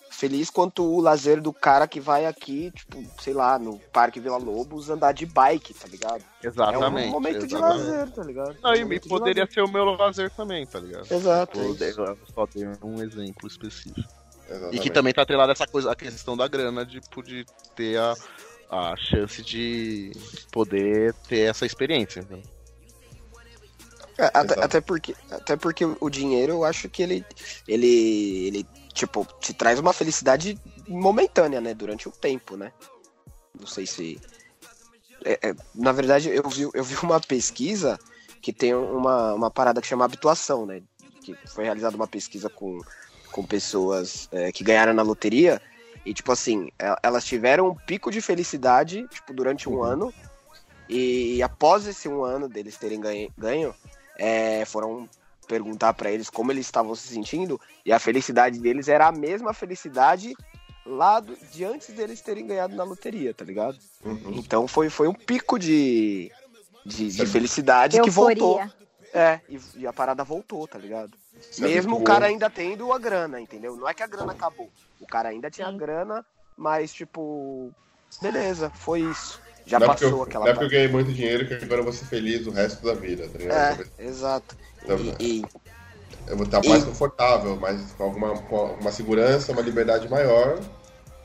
feliz quanto o lazer do cara que vai aqui, tipo, sei lá, no Parque Vila Lobos andar de bike, tá ligado? Exatamente. é um momento de exatamente. lazer, tá ligado? Não, É um e de poderia ser o meu lazer também, tá ligado? Exato. Tipo, é só dei um exemplo específico. E Exatamente. que também tá atrelado a essa coisa, a questão da grana, de, tipo, de ter a, a chance de poder ter essa experiência. Então. É, até, até porque, até porque o dinheiro, eu acho que ele, ele, ele, tipo, te traz uma felicidade momentânea, né? Durante o tempo, né? Não sei se... é- é, na verdade, eu vi, eu vi uma pesquisa que tem uma, uma parada que chama habituação, né? Que foi realizada uma pesquisa com, com pessoas é, que ganharam na loteria e, tipo assim, e- elas tiveram um pico de felicidade, tipo, durante um Uhum. ano e após esse um ano deles terem ganho, ganho é, foram perguntar pra eles como eles estavam se sentindo e a felicidade deles era a mesma felicidade lá do- de antes deles terem ganhado na loteria, tá ligado? Uhum. Então foi, foi um pico de, de, de felicidade que voltou. Euforia. É, e, e a parada voltou, tá ligado? Sabe Mesmo o cara ainda tendo a grana, entendeu? Não é que a grana acabou. O cara ainda tinha a Sim. grana, mas tipo, beleza, foi isso. Já não é passou eu, aquela não é porque eu ganhei muito dinheiro que agora eu vou ser feliz o resto da vida, tá ligado? É, exato. Então, E, e- Eu vou estar mais confortável, mais com alguma, com alguma segurança, uma liberdade maior,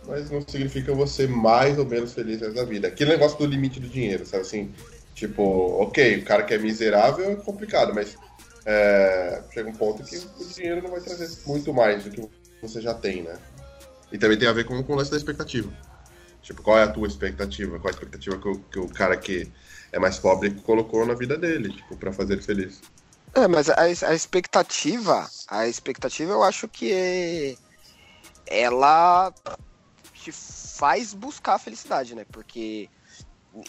mas não significa que eu vou ser mais ou menos feliz o resto da vida. Aquele negócio do limite do dinheiro, sabe assim? Tipo, ok, o cara que é miserável é complicado, mas é, chega um ponto que o dinheiro não vai trazer muito mais do que você já tem, né? E também tem a ver com, com o lance da expectativa. Tipo, qual é a tua expectativa? Qual é a expectativa que o, que o cara que é mais pobre colocou na vida dele, tipo, pra fazer ele feliz? É, mas a, a expectativa, a expectativa eu acho que é, ela te faz buscar a felicidade, né? Porque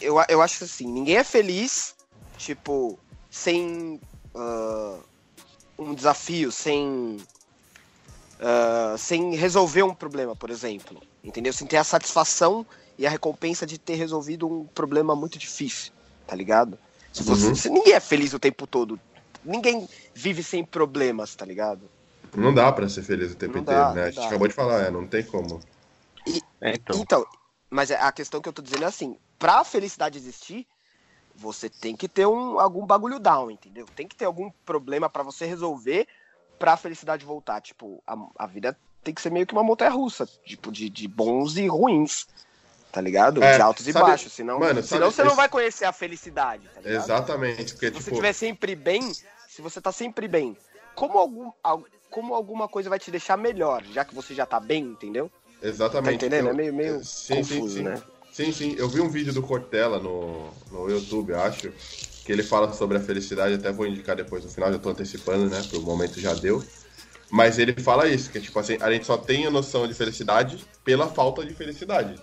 eu, eu acho assim, ninguém é feliz, tipo, sem ah, um desafio, sem ah, sem resolver um problema, por exemplo, entendeu? Sem ter a satisfação e a recompensa de ter resolvido um problema muito difícil, tá ligado? Se você, Uhum. se ninguém é feliz o tempo todo, ninguém vive sem problemas, tá ligado? Não dá pra ser feliz o tempo Não inteiro, dá, né? A gente dá. acabou de falar, é, não tem como. É, então. Então, mas a questão que eu tô dizendo é assim, pra felicidade existir, você tem que ter um, algum bagulho down, entendeu? Tem que ter algum problema pra você resolver pra felicidade voltar. Tipo, a, a vida tem que ser meio que uma montanha russa, tipo, de, de bons e ruins, tá ligado? É, de altos e sabe- baixos, senão, mano, senão sabe você não esse- vai conhecer a felicidade, tá ligado? Exatamente, porque, Se você tipo, estiver sempre bem, se você tá sempre bem, como, algum, al- como alguma coisa vai te deixar melhor, já que você já tá bem, entendeu? exatamente. Tá entendendo? eu- É meio, meio sim, confuso, sim, sim. né? Sim, sim. Eu vi um vídeo do Cortella no, no YouTube, acho, que ele fala sobre a felicidade, até vou indicar depois no final, já tô antecipando, né? Pro momento já deu. Mas ele fala isso, que tipo assim, a gente só tem a noção de felicidade pela falta de felicidade.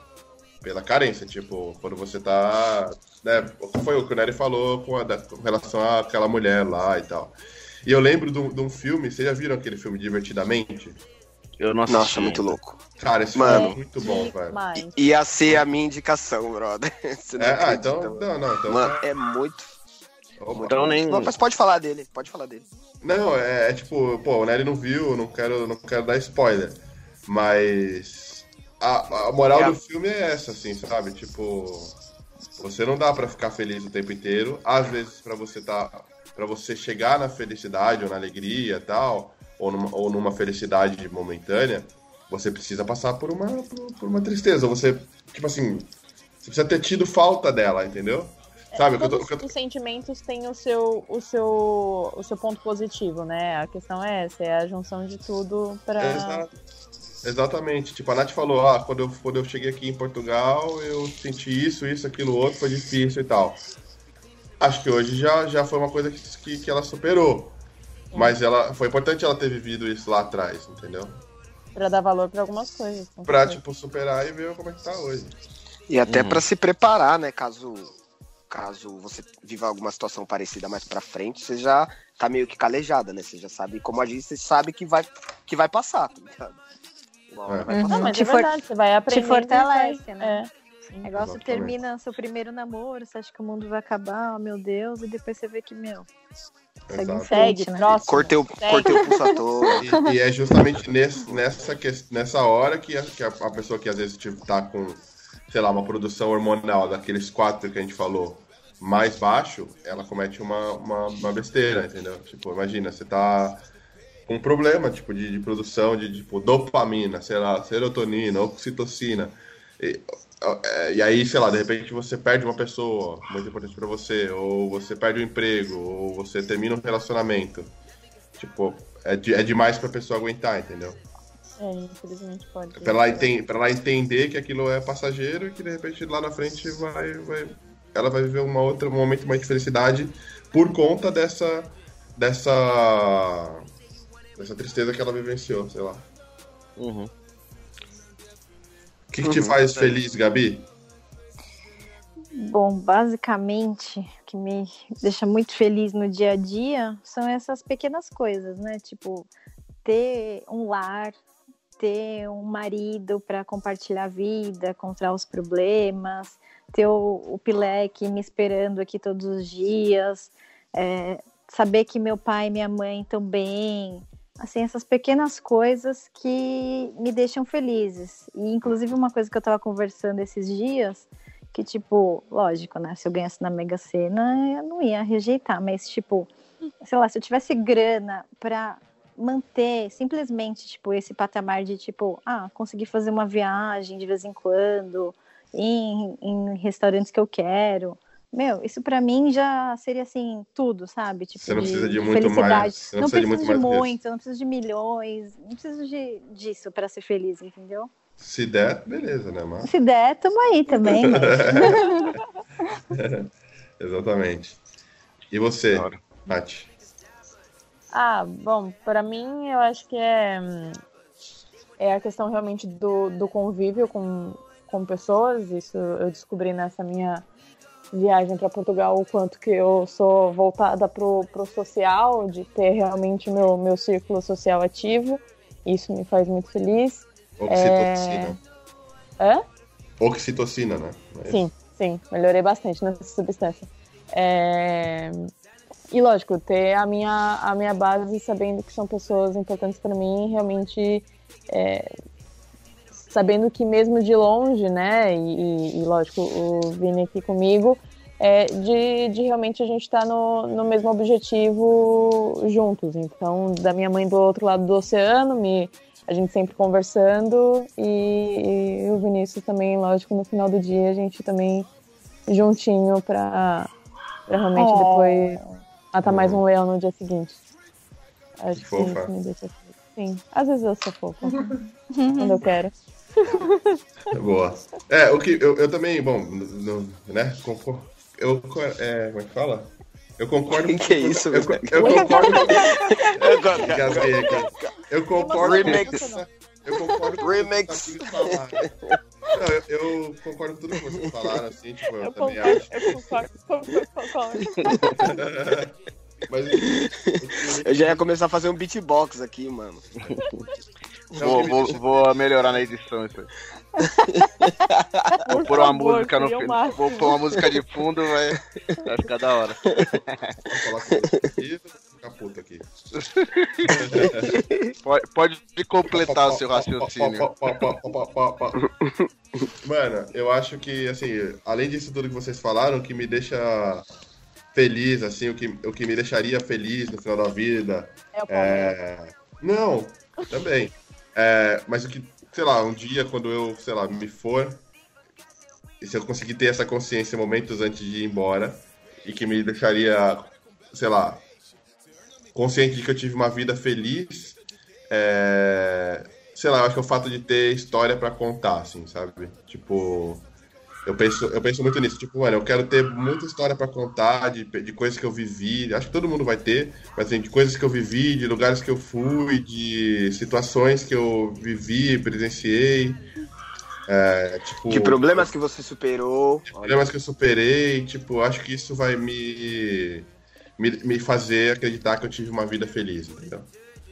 Pela carência, tipo, quando você tá. Né, foi o que o Nery falou com, a, com relação àquela mulher lá e tal. E eu lembro de um, de um filme, vocês já viram aquele filme Divertidamente? Eu não assisti. Nossa, muito louco. Cara, esse Mano. filme é muito bom, velho. Ia ser a minha indicação, brother. Você não É, ah, então. mano. Não, não, então. Mano, é muito. Opa. Então nem. Não, mas pode falar dele, pode falar dele. Não, é, é tipo, pô, o Nery não viu, não quero, não quero dar spoiler. Mas a, a moral É. do filme é essa, assim, sabe? Tipo, você não dá pra ficar feliz o tempo inteiro. Às vezes, pra você tá. para você chegar na felicidade ou na alegria e tal, ou numa, ou numa felicidade momentânea, você precisa passar por uma, por, por uma tristeza. Você, tipo assim, você precisa ter tido falta dela, entendeu? Sabe? o que eu tô- todos eu tô- os sentimentos têm o seu, o, seu, o seu ponto positivo, né? A questão é essa, é a junção de tudo pra. Exatamente. Tipo, a Nath falou, ah, quando eu, quando eu cheguei aqui em Portugal, eu senti isso, isso, aquilo, outro, foi difícil e tal. Acho que hoje já, já foi uma coisa que, que, que ela superou. Mas ela foi importante ela ter vivido isso lá atrás, entendeu? Pra dar valor pra algumas coisas. Pra, tipo, superar e ver como é que tá hoje. E até Uhum. pra se preparar, né? Caso, caso você viva alguma situação parecida mais pra frente, você já tá meio que calejada, né? Você já sabe como agir, você sabe que vai, que vai passar, tá ligado? Uma É. vai Uhum. passar. Não, mas Te é verdade, você vai aprender. fortalece, né? É. O negócio Exatamente. termina seu primeiro namoro, você acha que o mundo vai acabar, oh, meu Deus, e depois você vê que, meu, Exato. Segue, né? próximo. Cortei o, cortei o toa. E, e é justamente nesse, nessa, nessa hora que, a, que a, a pessoa que às vezes tipo, tá com, sei lá, uma produção hormonal daqueles quatro que a gente falou mais baixo, ela comete uma, uma, uma besteira, entendeu? Tipo, imagina, você tá com um problema tipo, de, de produção de tipo, dopamina, sei lá, serotonina, oxitocina. E, e aí, sei lá, de repente você perde uma pessoa muito importante pra você, ou você perde o emprego, ou você termina um relacionamento. Tipo, é, de- é demais pra pessoa aguentar, entendeu? É, infelizmente pode. Pra ela, enten- pra ela entender que aquilo é passageiro e que de repente lá na frente vai, vai, ela vai viver uma outra, um momento mais de felicidade por conta dessa, dessa, dessa tristeza que ela vivenciou, sei lá. Uhum. O que, que te faz feliz, Gabi? Bom, basicamente, o que me deixa muito feliz no dia a dia são essas pequenas coisas, né? Tipo, ter um lar, ter um marido para compartilhar a vida, contar os problemas, ter o, o Pileque me esperando aqui todos os dias, é, saber que meu pai e minha mãe estão bem. Assim, essas pequenas coisas que me deixam felizes. E, inclusive, uma coisa que eu estava conversando esses dias que, tipo, lógico, né? Se eu ganhasse na Mega Sena, eu não ia rejeitar, mas, tipo, sei lá, se eu tivesse grana pra manter simplesmente, tipo, esse patamar de, tipo, ah, conseguir fazer uma viagem de vez em quando, em, em restaurantes que eu quero. Meu, isso pra mim já seria assim, tudo, sabe? Tipo, Você não precisa de muito felicidade. mais- você não Não precisa de preciso muito de muito, eu não preciso de milhões, não preciso de, disso pra ser feliz, entendeu? Se der, beleza, né, mas... Se der, tamo aí também, mas... Exatamente. E você. Nath? Ah, bom, para mim eu acho que é, é a questão realmente do, do convívio com, com pessoas. Isso eu descobri nessa minha viagem para Portugal, o quanto que eu sou voltada pro, pro social, de ter realmente meu, meu círculo social ativo. Isso me faz muito feliz. Oxitocina. Hã? Oxitocina, né? É? Sim, sim, melhorei bastante nessa substância. É, E lógico, ter a minha, a minha base sabendo que são pessoas importantes para mim, realmente é, sabendo que mesmo de longe, né, e, e, lógico, o Vini aqui comigo, é, de, de realmente a gente estar no, no mesmo objetivo juntos. Então, da minha mãe do outro lado do oceano, me, a gente sempre conversando, e, e o Vinícius também, lógico, no final do dia, a gente também juntinho para realmente Oh. depois matar mais um leão no dia seguinte. Acho que Fofa. isso me deixa. Sim, às vezes eu sou fofa, quando eu quero. Boa. É, o que eu, eu também, bom, no- né? concor- Eu, é, como é que fala? Eu concordo. Que é isso, eu, velho? eu concordo. Eu concordo. Remix. Eu concordo com Remix. tudo que vocês falaram. Não, eu, eu concordo com tudo que vocês falaram, assim, tipo, eu, Eu também concordo, acho. eu concordo, concordo, concordo. Mas que- que- eu já ia começar a fazer um beatbox aqui, mano. Vou, vou, vou melhorar na edição isso aí. Vou pôr uma favor, música no. Vou pôr uma música de fundo, vai, vai ficar da hora. Vou falar com vou ficar puto aqui. Pode, pode completar o seu raciocínio. Mano, eu acho que, assim, além disso tudo que vocês falaram, o que me deixa feliz, assim, o que, o que me deixaria feliz no final da vida. É. É... Não, também. É, mas o que, sei lá, um dia quando eu, sei lá, me for, e se eu conseguir ter essa consciência momentos antes de ir embora, e que me deixaria, sei lá, consciente de que eu tive uma vida feliz, é, sei lá, eu acho que é o fato de ter história pra contar, assim, sabe? Tipo, eu penso, eu penso muito nisso. Tipo, mano, eu quero ter muita história pra contar de, de coisas que eu vivi. Acho que todo mundo vai ter, mas assim, de coisas que eu vivi, de lugares que eu fui, de situações que eu vivi, presenciei. É, tipo, De problemas que você superou. de problemas que eu superei. Tipo, acho que isso vai me, me, me fazer acreditar que eu tive uma vida feliz, entendeu?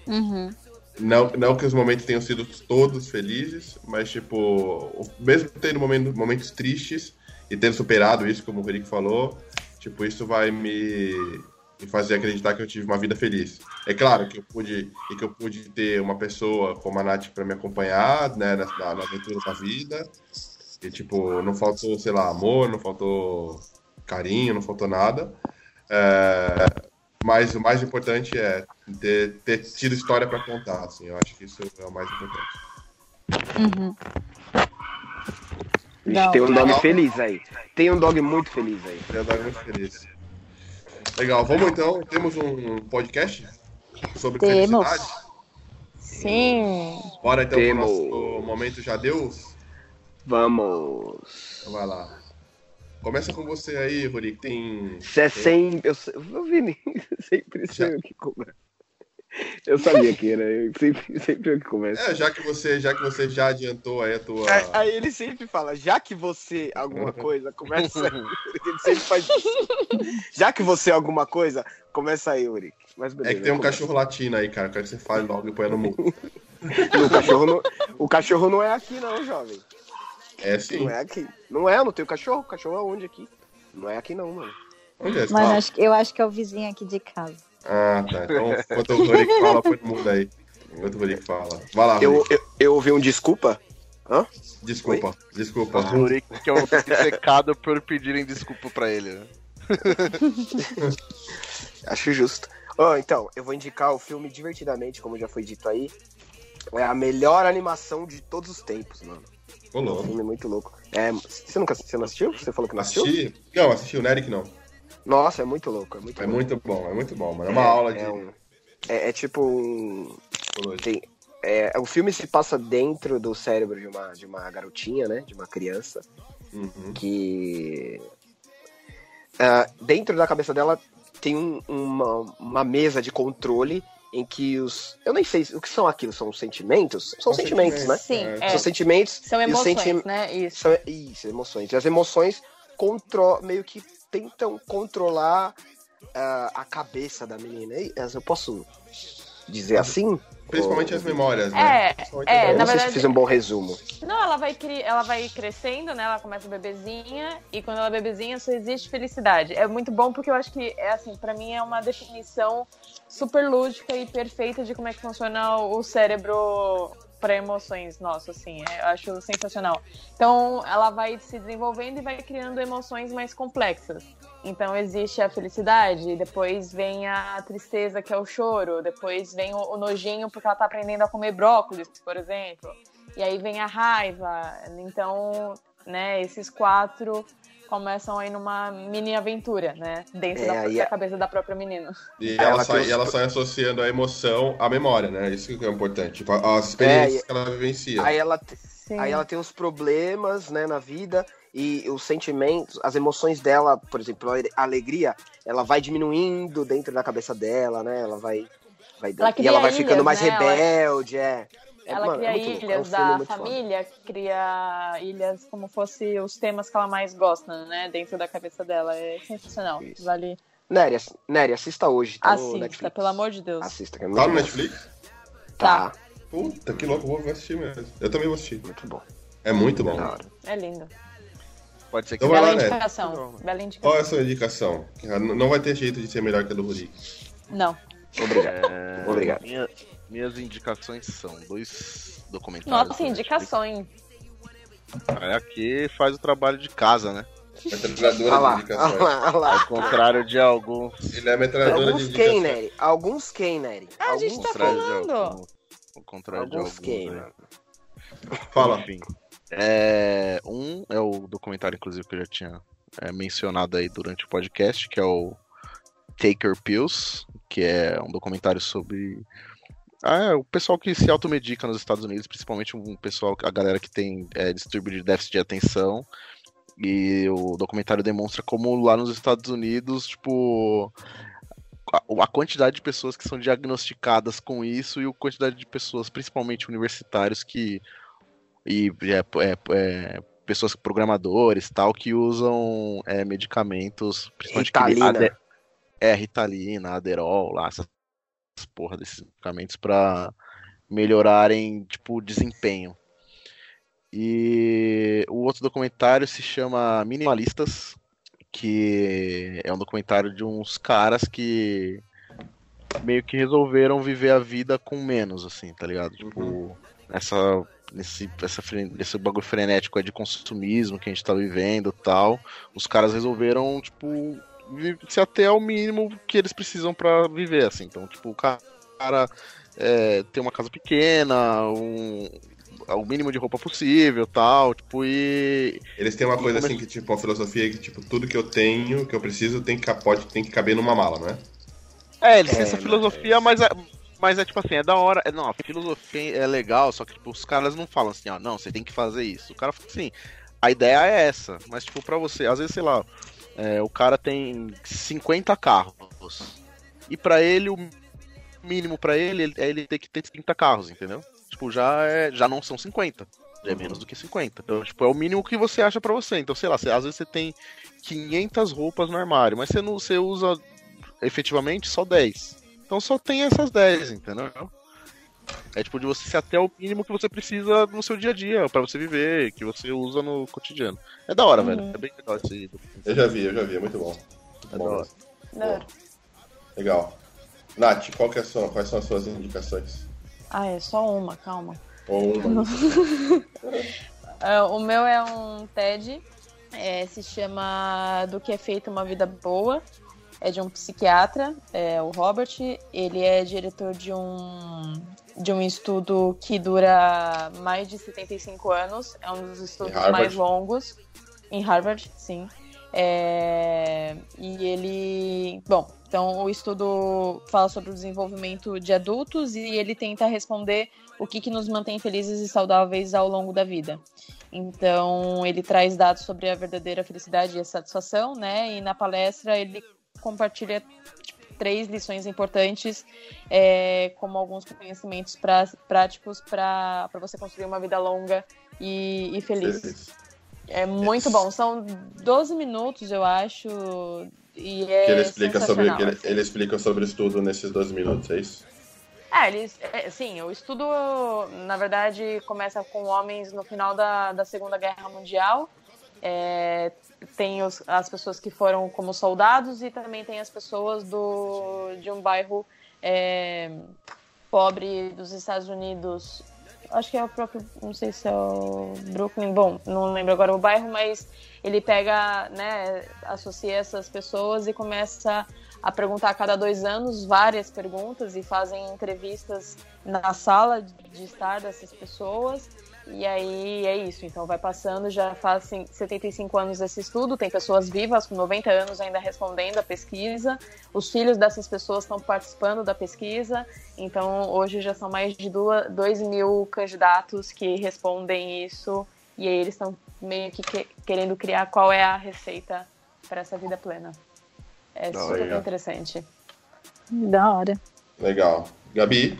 Uhum. Não, não que os momentos tenham sido todos felizes, mas, tipo, mesmo tendo momentos, momentos tristes e tendo superado isso, como o Rick falou, tipo, isso vai me, me fazer acreditar que eu tive uma vida feliz. É claro que eu pude, e que eu pude ter uma pessoa como a Nath pra me acompanhar, né, na, na aventura da vida. E, tipo, não faltou, sei lá, amor, não faltou carinho, não faltou nada. É, mas o mais importante é ter, ter tido história pra contar, assim. Eu acho que isso é o mais importante. Uhum. Vixe, tem um dog Legal. feliz aí. Tem um dog muito feliz aí. Eu tô muito feliz. Legal, vamos então. Temos um podcast sobre Temos. felicidade. Sim. Bora então Temos. pro nosso momento já Deus. Vamos. Então vai lá. Começa com você aí, Ruri, que tem. Se é sem. Eu, eu vi, sempre sou eu que começo. Eu sabia que era, eu sempre, sempre eu que começo. É, já que você, já que você já adiantou aí a tua. Aí, aí ele sempre fala, já que você alguma coisa, começa. Ele sempre faz isso. Já que você alguma coisa, começa aí, Uric. Mas É beleza, que tem um começa. cachorro latino aí, cara. Quero que você fale logo e ponha no mundo. O cachorro, não, o cachorro não é aqui, não, jovem. É sim. Não é aqui. Não é, eu não tenho cachorro. O cachorro é onde aqui? Não é aqui, não, mano. Onde é? Mas Ah, acho que- eu acho que é o vizinho aqui de casa. Ah, tá. Então, enquanto o Ruri fala, no mundo aí. Enquanto o Ruri fala. Vai lá, Eu, eu, eu ouvi um desculpa. Desculpa, desculpa. O Rurik que é um secado por pedirem desculpa pra ele. né? Acho justo. Ó, então, eu vou indicar o filme Divertidamente, como já foi dito aí. É a melhor animação de todos os tempos, mano. Ô, É um louco. filme muito louco. É, você nunca você não assistiu? Você falou que não assistiu? Assisti? Não, assisti o Neric não. Nossa, é muito louco. É muito É louco. muito bom, é muito bom, mano. É uma aula de É, um- é- é tipo um. Tem, é, o filme se passa dentro do cérebro de uma, de uma garotinha, né? De uma criança. Uhum. que ah, dentro da cabeça dela tem um- uma, uma mesa de controle em que os. Eu nem sei o que são aquilo, são sentimentos? São, São sentimentos, né? Sim, É. São sentimentos. São emoções, senti- né? Isso. São, isso, emoções. E as emoções contro... meio que tentam controlar ah, a cabeça da menina. E, Eu posso dizer assim? Principalmente Ou- as memórias, né? É, é, as na sei se verdade- fiz um bom resumo. Não, ela vai, cri... ela vai crescendo, né? Ela começa bebezinha e quando ela é bebezinha só existe felicidade. É muito bom porque eu acho que é assim, para mim é uma definição super lúdica e perfeita de como é que funciona o cérebro para emoções nosso, assim. é, Eu acho sensacional. Então, ela vai se desenvolvendo e vai criando emoções mais complexas. Então, existe a felicidade, depois vem a tristeza, que é o choro, depois vem o, o nojinho, porque ela tá aprendendo a comer brócolis, por exemplo. E aí vem a raiva. Então, né, esses quatro começam aí numa mini aventura, né? Dentro É, da, da a- cabeça da própria menina. E ela, ela sai, os- ela sai associando a emoção à memória, né? Isso que é importante. Tipo, as experiências É, que ela vivencia. Aí ela, te-. Aí ela tem os problemas, né, na vida e os sentimentos, as emoções dela, por exemplo, a alegria, ela vai diminuindo dentro da cabeça dela, né? Ela vai, vai Ela e ela vai ilhas, ficando mais né? Ela- rebelde, é. É, Ela mano, é cria muito louco, é um ilhas da muito foda. família, cria ilhas como fosse os temas que ela mais gosta, né? Dentro da cabeça dela. É sensacional. Isso. Vale. Nery, Nery, assista hoje, tá no Assista, Netflix. pelo amor de Deus. Assista, que é muito Tá no. Netflix? Tá, Puta, que louco, vou assistir mesmo. Eu também vou assistir. muito bom. É muito bom. É lindo. Pode ser que Então vai Bela lá, né? indicação. Bela indicação. Qual é a sua indicação? Não vai ter jeito de ser melhor que a do Rurik. Não. Obrigado. É, Obrigado. minha- minhas indicações são dois documentários. Nossa, indicações. É aqui faz o trabalho de casa, né? Metralhadora Olha lá, de indicações. olha lá, olha lá. Ao contrário de alguns. Ele é metralhadora de Alguns quem, indicações. Nery? Alguns quem, Nery? Ah, a gente Alguns tá ao contrário de falando. alguns- Ao contrário de Alguns alguns. quem, né? Fala. Enfim. É, um é o documentário, inclusive, que eu já tinha é, mencionado aí durante o podcast, que é o Take Your Pills, que é um documentário sobre Ah, é, o pessoal que se automedica nos Estados Unidos, principalmente um pessoal, a galera que tem é, distúrbio de déficit de atenção. E o documentário demonstra como lá nos Estados Unidos, tipo, a, a quantidade de pessoas que são diagnosticadas com isso e a quantidade de pessoas, principalmente universitários, que. E é, é, é, pessoas programadores tal, que usam é, medicamentos, principalmente Ritalina. é, Ritalina, Aderol, lá, essas porra desses medicamentos para melhorarem, tipo, o desempenho. E o outro documentário se chama Minimalistas, que é um documentário de uns caras que meio que resolveram viver a vida com menos, assim, tá ligado? Tipo, essa, nesse, essa, esse bagulho frenético aí de consumismo que a gente tá vivendo tal, os caras resolveram, tipo, se até ao mínimo que eles precisam pra viver, assim. Então, tipo, o ca- cara é, ter uma casa pequena, um, o mínimo de roupa possível tal, tipo, e. Eles têm uma coisa Como é assim que, tipo, uma filosofia que, tipo, tudo que eu tenho, que eu preciso, tem que, pode, tem que caber numa mala, né? É, eles têm É, essa filosofia, mas é, mas é tipo assim, é da hora. É, não, a filosofia é legal, só que tipo, os caras não falam assim, ó, não, você tem que fazer isso. O cara fala assim, a ideia é essa, mas tipo, pra você, às vezes, sei lá, é, o cara tem 50 carros. E pra ele, o mínimo pra ele é ele ter que ter 30 carros, entendeu? Tipo, já, é, já não são 50. Já é menos do que 50. Então, tipo, é o mínimo que você acha pra você. Então, sei lá, você- às vezes você tem 500 roupas no armário, mas você não você usa efetivamente só 10. Então só tem essas 10, entendeu? É tipo de você ser até o mínimo que você precisa no seu dia a dia, pra você viver, que você usa no cotidiano. É da hora, velho. É bem legal esse Eu já vi, eu já vi, é muito bom. Muito É bom da hora. Legal. Nath, qual que é a sua- quais são as suas indicações? Ah, é só uma, calma. Ou uma. É, o meu é um TED, é, se chama Do que é feita uma vida boa. É de um psiquiatra, é, o Robert. Ele é diretor de um, de um estudo que dura mais de 75 anos. É um dos estudos mais longos. Em Harvard, sim. É, e ele. Bom, então o estudo fala sobre o desenvolvimento de adultos e ele tenta responder o que, que nos mantém felizes e saudáveis ao longo da vida. Então, ele traz dados sobre a verdadeira felicidade e a satisfação, né? E na palestra ele compartilha tipo, três lições importantes, é, como alguns conhecimentos pra, práticos para você construir uma vida longa e, e feliz. Feliz. É muito bom. São 12 minutos, eu acho. E é Que ele explica sobre ele, assim. ele explica sobre isso tudo nesses 12 minutos, é isso? É, eles, é, sim, o estudo, na verdade, começa com homens no final da, da Segunda Guerra Mundial. É, tem os- as pessoas que foram como soldados e também tem as pessoas do, de um bairro é, pobre dos Estados Unidos. Acho que é o próprio, não sei se é o Brooklyn, bom, não lembro agora o bairro, mas ele pega, né, associa essas pessoas e começa a perguntar a cada dois anos várias perguntas e fazem entrevistas na sala de estar dessas pessoas. E aí é isso. Então vai passando, já fazem 75 anos esse estudo, tem pessoas vivas com 90 anos ainda respondendo a pesquisa. Os filhos dessas pessoas estão participando da pesquisa. Então hoje já são mais de 2 mil candidatos que respondem isso. E aí eles estão meio que, que- querendo criar qual é a receita para essa vida plena. É Da super hora. interessante. Da hora. Legal. Gabi?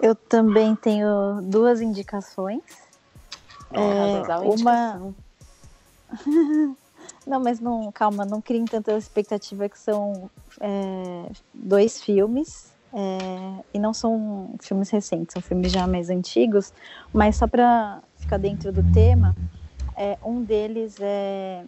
Eu também tenho duas indicações. É, uma-. Não, mas não, calma, não criem tanta expectativa que são é, dois filmes. é, e não são filmes recentes, são filmes já mais antigos, mas só para ficar dentro do tema, é, um deles é,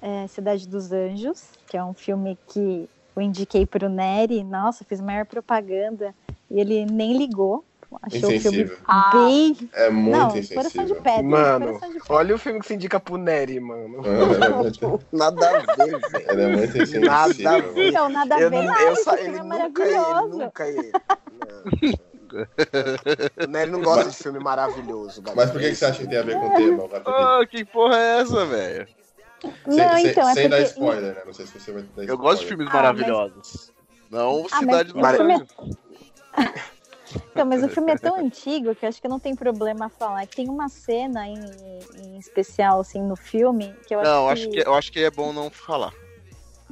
é Cidade dos Anjos, que é um filme que eu indiquei para o Nery, nossa, fiz maior propaganda, e ele nem ligou, achou o filme Insensível. Ah. bem... É muito não, coração de insensível. pedra, Mano, coração de pedra. olha o filme que você indica pro Nery, mano. Ele é muito, Nada a ver, velho. ele é muito insensível. Nada a ver. Então, nada a Eu, ver, não- nada, eu esse sa- filme ele é nunca ele, maravilhoso. nunca ele. O Nery não gosta de filme maravilhoso. Mas por que, que você acha que tem a ver com o tema, o Gabi? Ah, que porra é essa, velho? Não, sem, então, sem, é sem dar porque... spoiler, né? Não sei se você vai dar Eu gosto de spoiler. filmes Ah, maravilhosos. Não Ah, Cidade mas dos o filme é-. Então, mas o filme é tão antigo que eu acho que não tem problema falar. Que tem uma cena em, em especial, assim, no filme, que eu acho Não, que... acho que, eu acho que é bom não falar.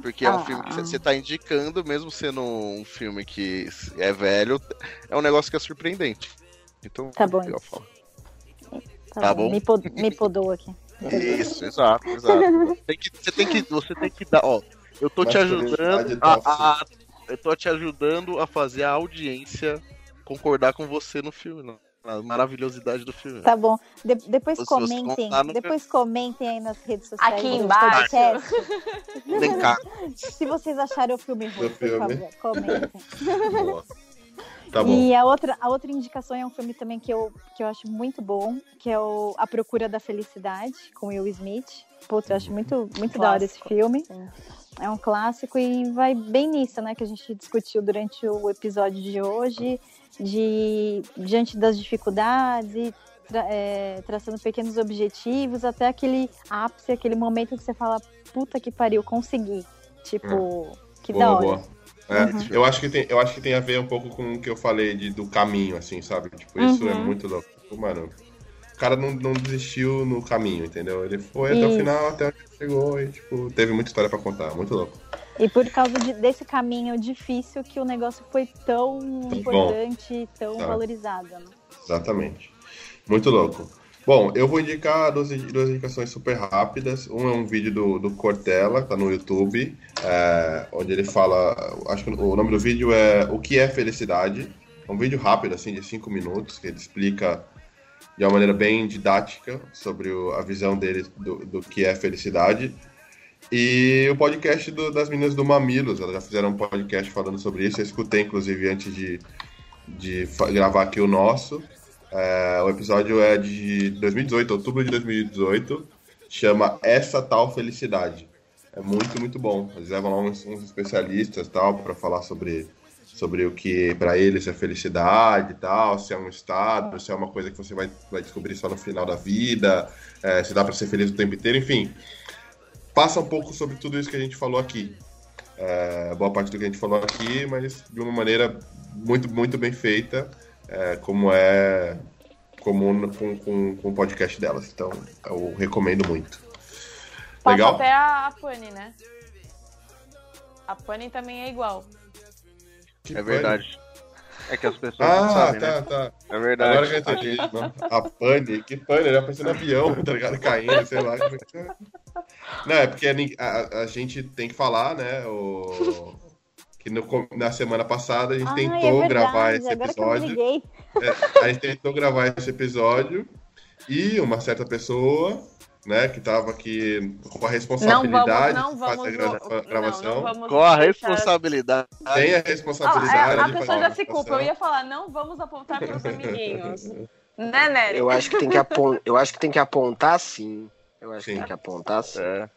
Porque é um Ah. filme que você tá indicando, mesmo sendo um filme que é velho, é um negócio que é surpreendente. Então, Tá bom, legal isso. falar. Tá, tá bom, bom. Me, pod- me podou aqui. Isso, exato, exato. Tem que, você, tem que, você tem que dar, ó. Eu tô Mas te ajudando a, a- eu tô te ajudando a fazer a audiência concordar com você no filme, na, na maravilhosidade do filme. Tá bom. De- depois Se você comentem. Depois comentem aí nas redes sociais. Aqui embaixo. Vem cá. se vocês acharam o filme ruim, por favor, comentem. Boa. Tá bom. E a outra, a outra indicação é um filme também que eu, que eu acho muito bom, que é o A Procura da Felicidade, com Will Smith. Putz, eu acho muito, muito da hora esse filme. Sim. É um clássico e vai bem nisso, né? Que a gente discutiu durante o episódio de hoje, de diante das dificuldades e tra- é, traçando pequenos objetivos, até aquele ápice, aquele momento que você fala, puta que pariu, consegui. Tipo, que da Boa, hora. boa. É, Uhum. eu, acho que tem, eu acho que tem a ver um pouco com o que eu falei de, do caminho, assim, sabe? Tipo, isso é Uhum. muito louco. Tipo, Mano, o cara não, não desistiu no caminho, entendeu? Ele foi até o Isso. final, até onde chegou e, tipo, teve muita história pra contar. Muito louco. E por causa de- desse caminho difícil que o negócio foi tão importante, tão Tá. valorizado. Né? Exatamente. Muito louco. Bom, eu vou indicar duas, duas indicações super rápidas. Um é um vídeo do, do Cortella, tá no YouTube, é, onde ele fala. Acho que o nome do vídeo é O que é felicidade. É um vídeo rápido, assim, de cinco minutos, que ele explica de uma maneira bem didática sobre o- a visão dele do, do que é felicidade. E o podcast do- das meninas do Mamilos, elas já fizeram um podcast falando sobre isso. Eu escutei, inclusive, antes de, de gravar aqui o nosso. É, o episódio é de 2018, outubro de 2018. Chama Essa Tal Felicidade. É muito, muito bom. Eles levam lá uns, uns especialistas tal para falar sobre, sobre o que para eles é felicidade e tal, se é um estado, se é uma coisa que você vai, vai descobrir só no final da vida, é, se dá para ser feliz o tempo inteiro, enfim. Passa um pouco sobre tudo isso que a gente falou aqui. É, boa parte do que a gente falou aqui, mas de uma maneira muito, muito bem feita, é, como é comum com, com, com o podcast delas. Então, eu recomendo muito. Passa Legal? até a, a Pani, né? A Pani também é igual. Que É verdade. É que as pessoas Ah, não sabem, tá, né? tá. É verdade. Agora que eu entendi. A pane, que pane, já pensei no avião, tá ligado? Caindo, sei lá. Não, é porque a, a- a gente tem que falar, né? O... Que no com- na semana passada a gente Ai, tentou é verdade, gravar esse agora episódio. É, a gente tentou gravar esse episódio e uma certa pessoa, né, que tava aqui com a Não vamos, responsabilidade não de vamos. fazer a gravação, Não, não vamos Qual a responsabilidade? tem a Ah, responsabilidade é, a de pessoa fazer já se culpa. Eu ia falar, não vamos apontar para os amiguinhos. Né, Nery? Eu acho que tem que, apon... eu acho que, tem que apontar sim. Eu acho Sim. que tem que apontar sim. É.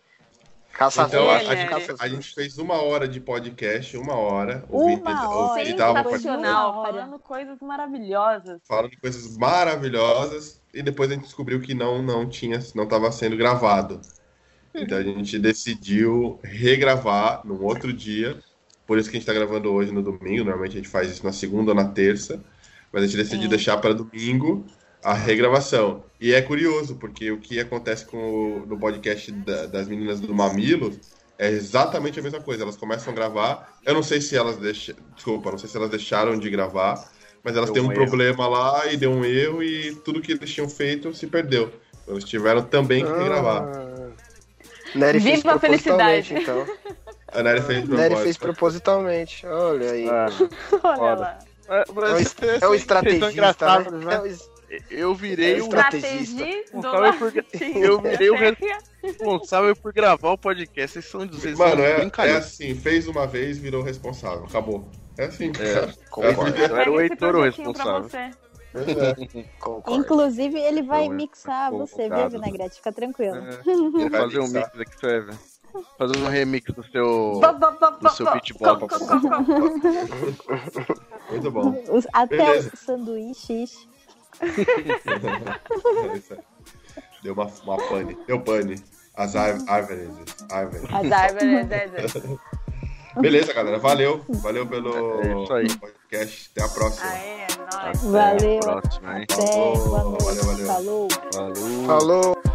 Caça Então, a, a né? gente, a gente fez uma hora de podcast, uma hora. Uma o vídeo- o hora. Sensacional, Uma falando coisas maravilhosas. falando coisas maravilhosas e depois a gente descobriu que não não tinha não estava sendo gravado. Então a gente decidiu regravar num outro dia. Por isso que a gente está gravando hoje no domingo. Normalmente a gente faz isso na segunda ou na terça, mas a gente decidiu Sim. deixar para domingo a regravação. E é curioso porque o que acontece com o, no podcast da- das meninas do Mamilo é exatamente a mesma coisa. Elas começam a gravar. Eu não sei se elas deixam, desculpa, não sei se elas deixaram de gravar, mas elas Deu têm um um problema lá e deu um erro e tudo que eles tinham feito se perdeu. Então, eles tiveram também que regravar. Ah. Nery Viva a propositalmente, felicidade. então. A Nery fez Nery fez propositalmente. Olha aí. Ah, Olha Foda. lá. é, É o, es- é o estrategista, né? né? É o Eu virei É o estrategista. Do Então eu virei o responsável por gravar o podcast. Vocês são vocês Mano, são é, é assim, fez uma vez, virou responsável. Acabou. É assim, É. cara. Concordo. Eu era o Pega esse Heitor o pra responsável. É. Inclusive, ele vai é mixar você, viu. Vinagrete? Fica tranquilo. É, vou Vai fazer um mix aqui, você vai ver. Fazer um remix do seu. Do seu bo- beatbox. Muito bom. Até Beleza. os sanduíches. Deu uma, uma pane. Deu pane. As ár- árvores. As árvores, é, é, é. Beleza, galera. Valeu. Valeu pelo É podcast. Até a próxima. Aê, é nóis. Valeu. Até a próxima, hein? Até. Valeu, valeu. Falou. Falou. Falou!